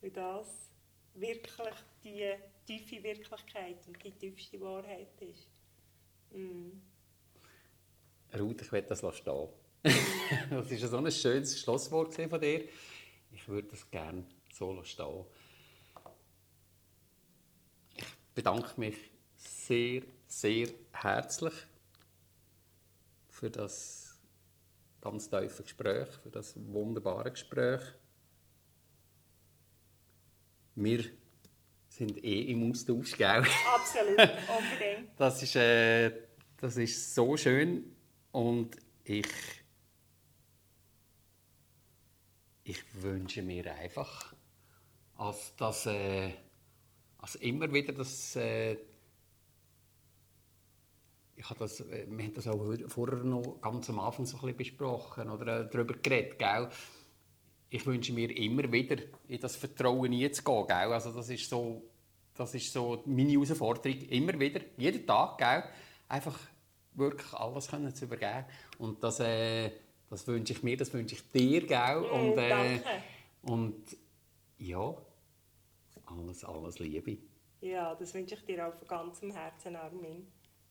Weil das wirklich die tiefe Wirklichkeit und die tiefste Wahrheit ist. Mm. Ruth, ich werde das stehen. [laughs] das war so ein schönes Schlusswort von dir. Ich würde das gerne so stehen. Ich bedanke mich sehr, sehr herzlich für das ganz tiefe Gespräch, für das wunderbare Gespräch. Wir sind eh im Austausch, gell? Absolut, unbedingt. [laughs] Das ist, äh, das ist so schön und ich, ich wünsche mir einfach, als, dass, äh, als immer wieder das äh, ich habe das, äh, wir haben das auch vorher noch ganz am Anfang so ein bisschen besprochen oder äh, darüber geredet, gell? Ich wünsche mir immer wieder in das Vertrauen einzugehen, gell? Also das ist so das ist so meine Herausforderung, immer wieder, jeden Tag, gell? einfach wirklich alles können zu übergeben. Und das, äh, das wünsche ich mir, das wünsche ich dir, gell? Und, äh, und ja, alles, alles Liebe. Ja, das wünsche ich dir auch von ganzem Herzen, Armin.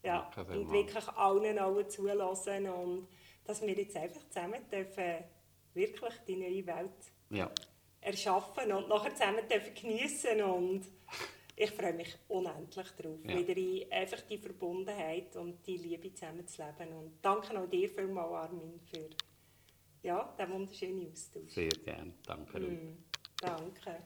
Ja, Danke und wirklich allen, allen zulassen und dass wir jetzt einfach zusammen dürfen wirklich die neue Welt Ja, erschaffen und nachher zusammen dürfen geniessen und ich freue mich unendlich darauf, Ja. wieder in einfach die Verbundenheit und die Liebe zusammen zu leben und danke auch dir vielmals, Armin, für ja, den wunderschönen Austausch. sehr gerne. Danke. Mm, danke.